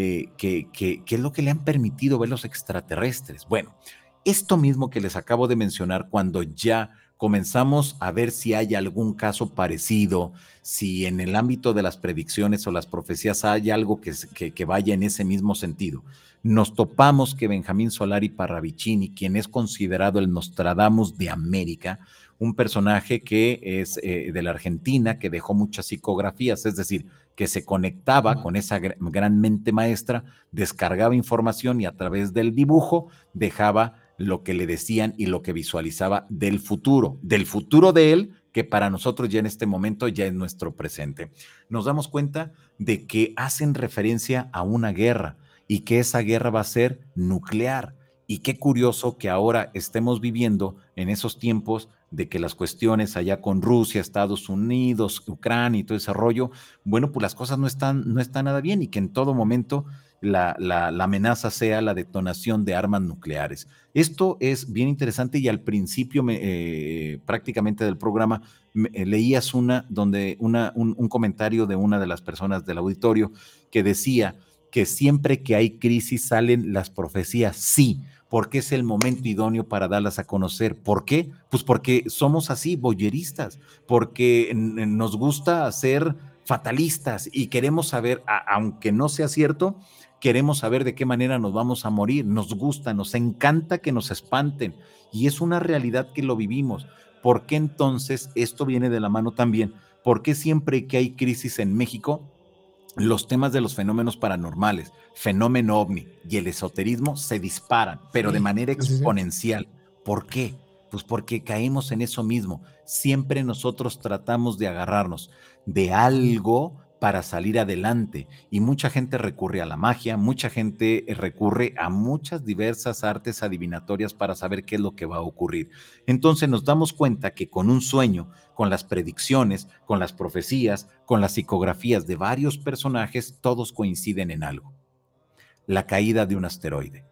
eh, que, es lo que le han permitido ver los extraterrestres. Bueno, esto mismo que les acabo de mencionar, cuando ya comenzamos a ver si hay algún caso parecido, si en el ámbito de las predicciones o las profecías hay algo que, vaya en ese mismo sentido. Nos topamos que Benjamín Solari Parravicini, quien es considerado el Nostradamus de América, un personaje que es eh, de la Argentina, que dejó muchas psicografías, es decir, que se conectaba con esa gran mente maestra, descargaba información y a través del dibujo dejaba lo que le decían y lo que visualizaba del futuro, del futuro de él, que para nosotros ya en este momento ya es nuestro presente. Nos damos cuenta de que hacen referencia a una guerra y que esa guerra va a ser nuclear. Y qué curioso que ahora estemos viviendo en esos tiempos de que las cuestiones allá con Rusia, Estados Unidos, Ucrania y todo ese rollo, bueno, pues las cosas no están, no están nada bien y que en todo momento la, amenaza sea la detonación de armas nucleares. Esto es bien interesante y al principio eh, prácticamente del programa eh, leías una donde una, un, un comentario de una de las personas del auditorio que decía que siempre que hay crisis salen las profecías, sí, porque es el momento idóneo para darlas a conocer. ¿Por qué? Pues porque somos así, boyeristas, porque nos gusta ser fatalistas y queremos saber, aunque no sea cierto, queremos saber de qué manera nos vamos a morir. Nos gusta, nos encanta que nos espanten y es una realidad que lo vivimos. ¿Por qué entonces esto viene de la mano también? ¿Por qué siempre que hay crisis en México los temas de los fenómenos paranormales, fenómeno ovni y el esoterismo se disparan, pero de manera exponencial. ¿Por qué? Pues porque caemos en eso mismo. Siempre nosotros tratamos de agarrarnos de algo para salir adelante. Y mucha gente recurre a la magia, mucha gente recurre a muchas diversas artes adivinatorias para saber qué es lo que va a ocurrir. Entonces nos damos cuenta que con un sueño, con las predicciones, con las profecías, con las psicografías de varios personajes, todos coinciden en algo. La caída de un asteroide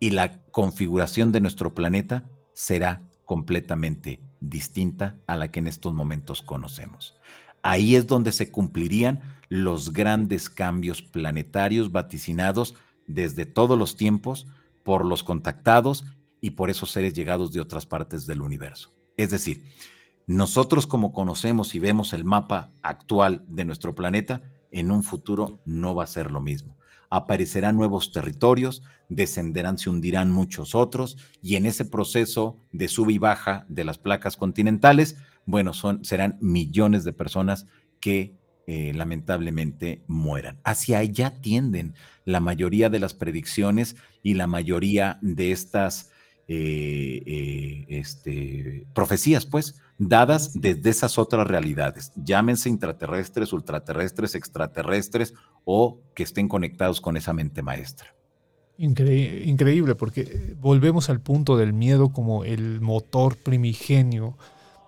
y la configuración de nuestro planeta será completamente distinta a la que en estos momentos conocemos. Ahí es donde se cumplirían los grandes cambios planetarios vaticinados desde todos los tiempos por los contactados y por esos seres llegados de otras partes del universo. Es decir, nosotros como conocemos y vemos el mapa actual de nuestro planeta, en un futuro no va a ser lo mismo. Aparecerán nuevos territorios, descenderán, se hundirán muchos otros, y en ese proceso de sub y baja de las placas continentales, bueno, son, serán millones de personas que eh, lamentablemente mueran. Hacia allá tienden la mayoría de las predicciones y la mayoría de estas eh, eh, este, profecías, pues, dadas desde esas otras realidades, llámense intraterrestres, ultraterrestres, extraterrestres o que estén conectados con esa mente maestra. increíble, porque volvemos al punto del miedo como el motor primigenio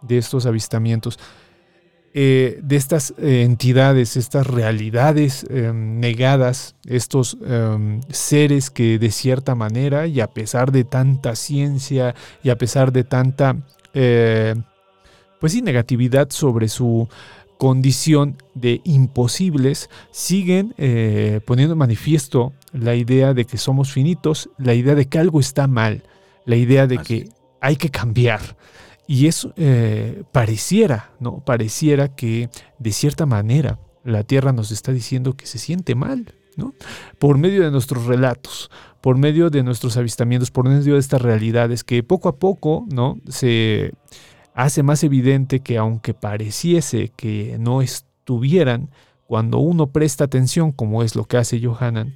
de estos avistamientos, eh, de estas eh, entidades, estas realidades em, negadas, estos em, seres que de cierta manera y a pesar de tanta ciencia y a pesar de tanta, eh, pues sí, negatividad sobre su condición de imposibles, siguen poniendo manifiesto la idea de que somos finitos, la idea de que algo está mal, la idea de que hay que cambiar. Y eso eh, pareciera, ¿no? Pareciera que de cierta manera la Tierra nos está diciendo que se siente mal, ¿no? Por medio de nuestros relatos, por medio de nuestros avistamientos, por medio de estas realidades que poco a poco, ¿no? Se hace más evidente que aunque pareciese que no estuvieran, cuando uno presta atención, como es lo que hace Johanan,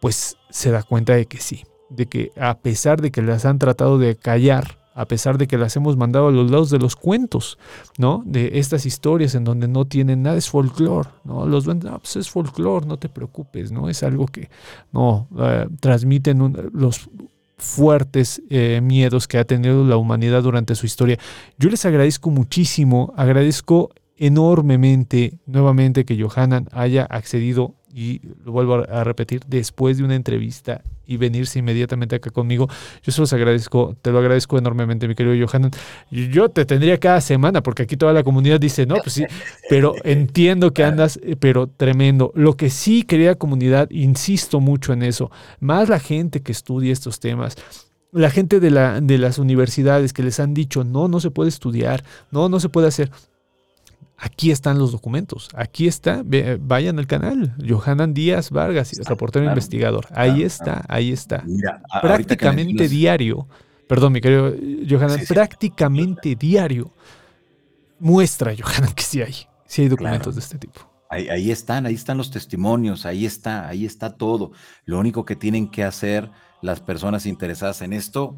pues se da cuenta de que sí, de que a pesar de que las han tratado de callar, a pesar de que las hemos mandado a los lados de los cuentos, ¿no? De estas historias en donde no tienen nada, es folclore, ¿no? Los duendes, pues es folclore, no te preocupes, ¿no? Es algo que, no, eh, transmiten los fuertes eh, miedos que ha tenido la humanidad durante su historia. Yo les agradezco muchísimo, agradezco enormemente nuevamente que Johanan haya accedido y lo vuelvo a repetir, después de una entrevista y venirse inmediatamente acá conmigo. Yo se los agradezco, te lo agradezco enormemente, mi querido Johanan. Yo te tendría cada semana, porque aquí toda la comunidad dice, no, pues sí, pero entiendo que andas, eh, pero tremendo. Lo que sí, querida comunidad, insisto mucho en eso, más la gente que estudia estos temas, la gente de, la, de las universidades que les han dicho, no, no se puede estudiar, no, no se puede hacer. Aquí están los documentos. Aquí está. Vayan al canal. Johanan Díaz Vargas, reportero investigador. Ahí está, ahí está. prácticamente diario. Perdón, mi querido Johanan, prácticamente diario muestra, Johanan, que sí hay. Sí hay documentos de este tipo. Ahí, ahí, están, ahí están los testimonios, ahí está, ahí está todo. Lo único que tienen que hacer las personas interesadas en esto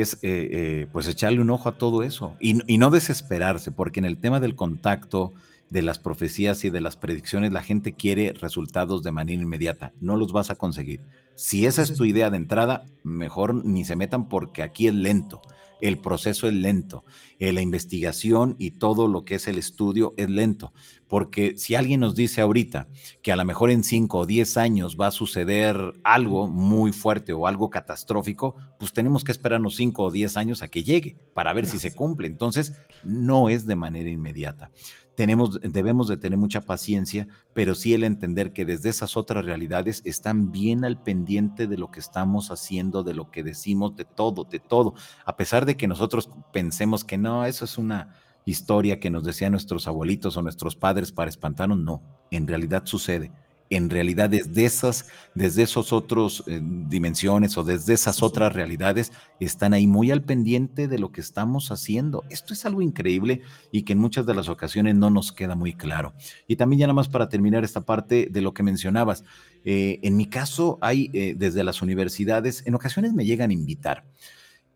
es eh, eh, pues echarle un ojo a todo eso y, no desesperarse, porque en el tema del contacto de las profecías y de las predicciones, la gente quiere resultados de manera inmediata. No los vas a conseguir. Si esa es tu idea de entrada, mejor ni se metan porque aquí es lento el proceso es lento, eh, la investigación y todo lo que es el estudio es lento, porque si alguien nos dice ahorita que a lo mejor en 5 o 10 años va a suceder algo muy fuerte o algo catastrófico, pues tenemos que esperarnos 5 o 10 años a que llegue para ver si se cumple. Entonces, no es de manera inmediata tenemos, debemos de tener mucha paciencia, pero sí el entender que desde esas otras realidades están bien al pendiente de lo que estamos haciendo, de lo que decimos, de todo, de todo. A pesar de que nosotros pensemos que no, eso es una historia que nos decían nuestros abuelitos o nuestros padres para espantarnos, no, en realidad sucede en realidad desde esas, desde esos otros eh, dimensiones o desde esas otras realidades están ahí muy al pendiente de lo que estamos haciendo. Esto es algo increíble y que en muchas de las ocasiones no nos queda muy claro. Y también ya nada más para terminar esta parte de lo que mencionabas, eh, en mi caso hay eh, desde las universidades, en ocasiones me llegan a invitar.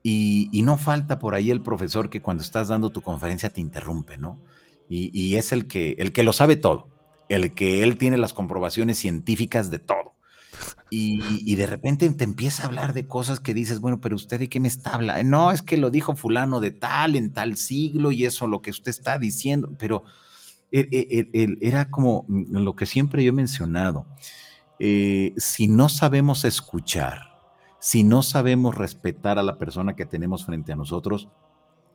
Y, no falta por ahí el profesor que cuando estás dando tu conferencia te interrumpe, ¿no? Y, es el que, el que lo sabe todo el que él tiene las comprobaciones científicas de todo. Y, de repente te empieza a hablar de cosas que dices, bueno, pero usted de qué me está hablando? No, es que lo dijo fulano de tal, en tal siglo, y eso lo que usted está diciendo, pero e, e, e, era como lo que siempre yo he mencionado. Eh, si no sabemos escuchar, si no sabemos respetar a la persona que tenemos frente a nosotros,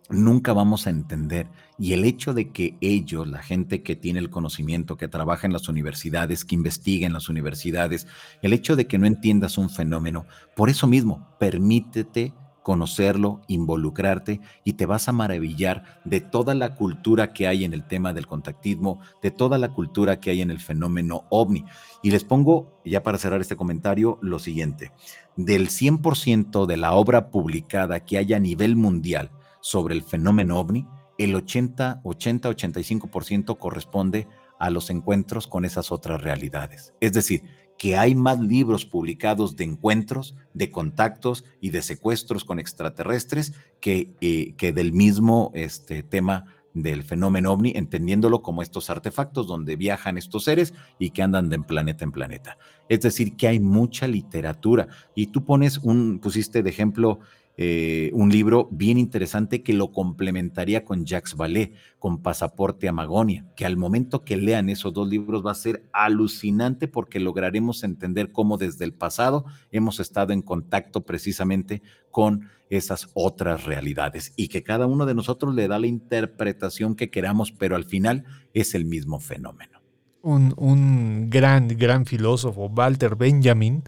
nunca vamos a entender. Y el hecho de que ellos, la gente que tiene el conocimiento, que trabaja en las universidades, que investiga en las universidades, el hecho de que no entiendas un fenómeno, por eso mismo, permítete conocerlo, involucrarte y te vas a maravillar de toda la cultura que hay en el tema del contactismo, de toda la cultura que hay en el fenómeno ovni. Y les pongo, ya para cerrar este comentario, lo siguiente. Del 100% de la obra publicada que hay a nivel mundial, sobre el fenómeno ovni, el 80, 80, 85% corresponde a los encuentros con esas otras realidades. Es decir, que hay más libros publicados de encuentros, de contactos y de secuestros con extraterrestres que, eh, que del mismo este, tema del fenómeno ovni, entendiéndolo como estos artefactos donde viajan estos seres y que andan de planeta en planeta. Es decir, que hay mucha literatura. Y tú pones un, pusiste de ejemplo eh, un libro bien interesante que lo complementaría con Jacques Vallée, con Pasaporte a Magonia, que al momento que lean esos dos libros va a ser alucinante porque lograremos entender cómo desde el pasado hemos estado en contacto precisamente con esas otras realidades y que cada uno de nosotros le da la interpretación que queramos, pero al final es el mismo fenómeno. Un gran, gran filósofo, Walter Benjamin,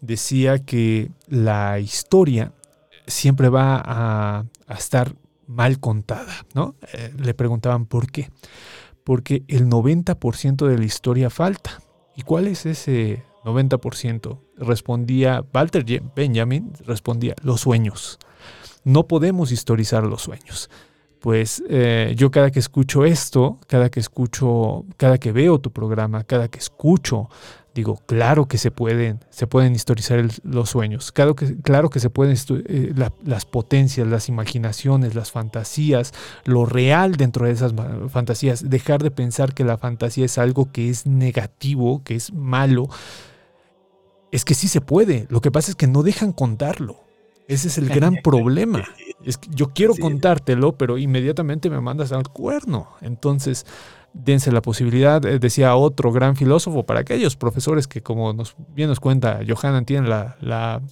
decía que la historia siempre va a, estar mal contada, ¿no? Eh, le preguntaban por qué. Porque el 90% de la historia falta. ¿Y cuál es ese 90%? Respondía, Walter Benjamin respondía, los sueños. No podemos historizar los sueños. Pues eh, yo cada que escucho esto, cada que escucho, cada que veo tu programa, cada que escucho Digo, claro que se pueden, se pueden historizar los sueños, claro que, claro que se pueden eh, las potencias, las imaginaciones, las fantasías, lo real dentro de esas fantasías, dejar de pensar que la fantasía es algo que es negativo, que es malo. Es que sí se puede, lo que pasa es que no dejan contarlo. Ese es el gran problema. Es que yo quiero contártelo, pero inmediatamente me mandas al cuerno. Entonces, dense la posibilidad, eh, decía otro gran filósofo, para aquellos profesores que, como nos, bien nos cuenta Johanna, tienen la,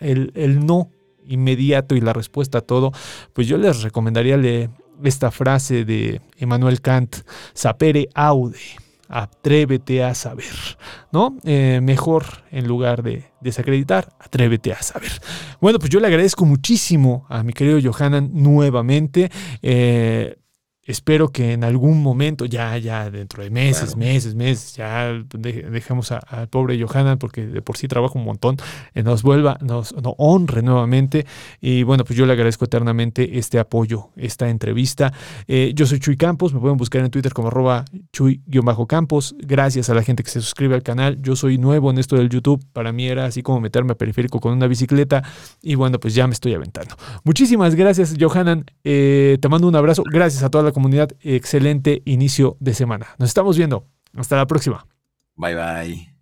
el, no inmediato y la respuesta a todo, pues yo les recomendaría leer esta frase de Emmanuel Kant, sapere aude, atrévete a saber, ¿no? Eh, mejor en lugar de desacreditar, atrévete a saber. Bueno, pues yo le agradezco muchísimo a mi querido Johanan nuevamente. Eh, espero que en algún momento, ya, ya dentro de meses, meses, meses, ya dejemos al pobre Johanna, porque de por sí trabaja un montón, eh, nos vuelva, nos, honre nuevamente. Y bueno, pues yo le agradezco eternamente este apoyo, esta entrevista. Eh, yo soy Chuy Campos, me pueden buscar en Twitter como arroba Chuy-Campos. Gracias a la gente que se suscribe al canal. Yo soy nuevo en esto del YouTube. Para mí era así como meterme a periférico con una bicicleta. Y bueno, pues ya me estoy aventando. Muchísimas gracias, Johanan. Eh, te mando un abrazo. Gracias a toda la comunidad, excelente inicio de semana. Nos estamos viendo. Hasta la próxima. Bye bye.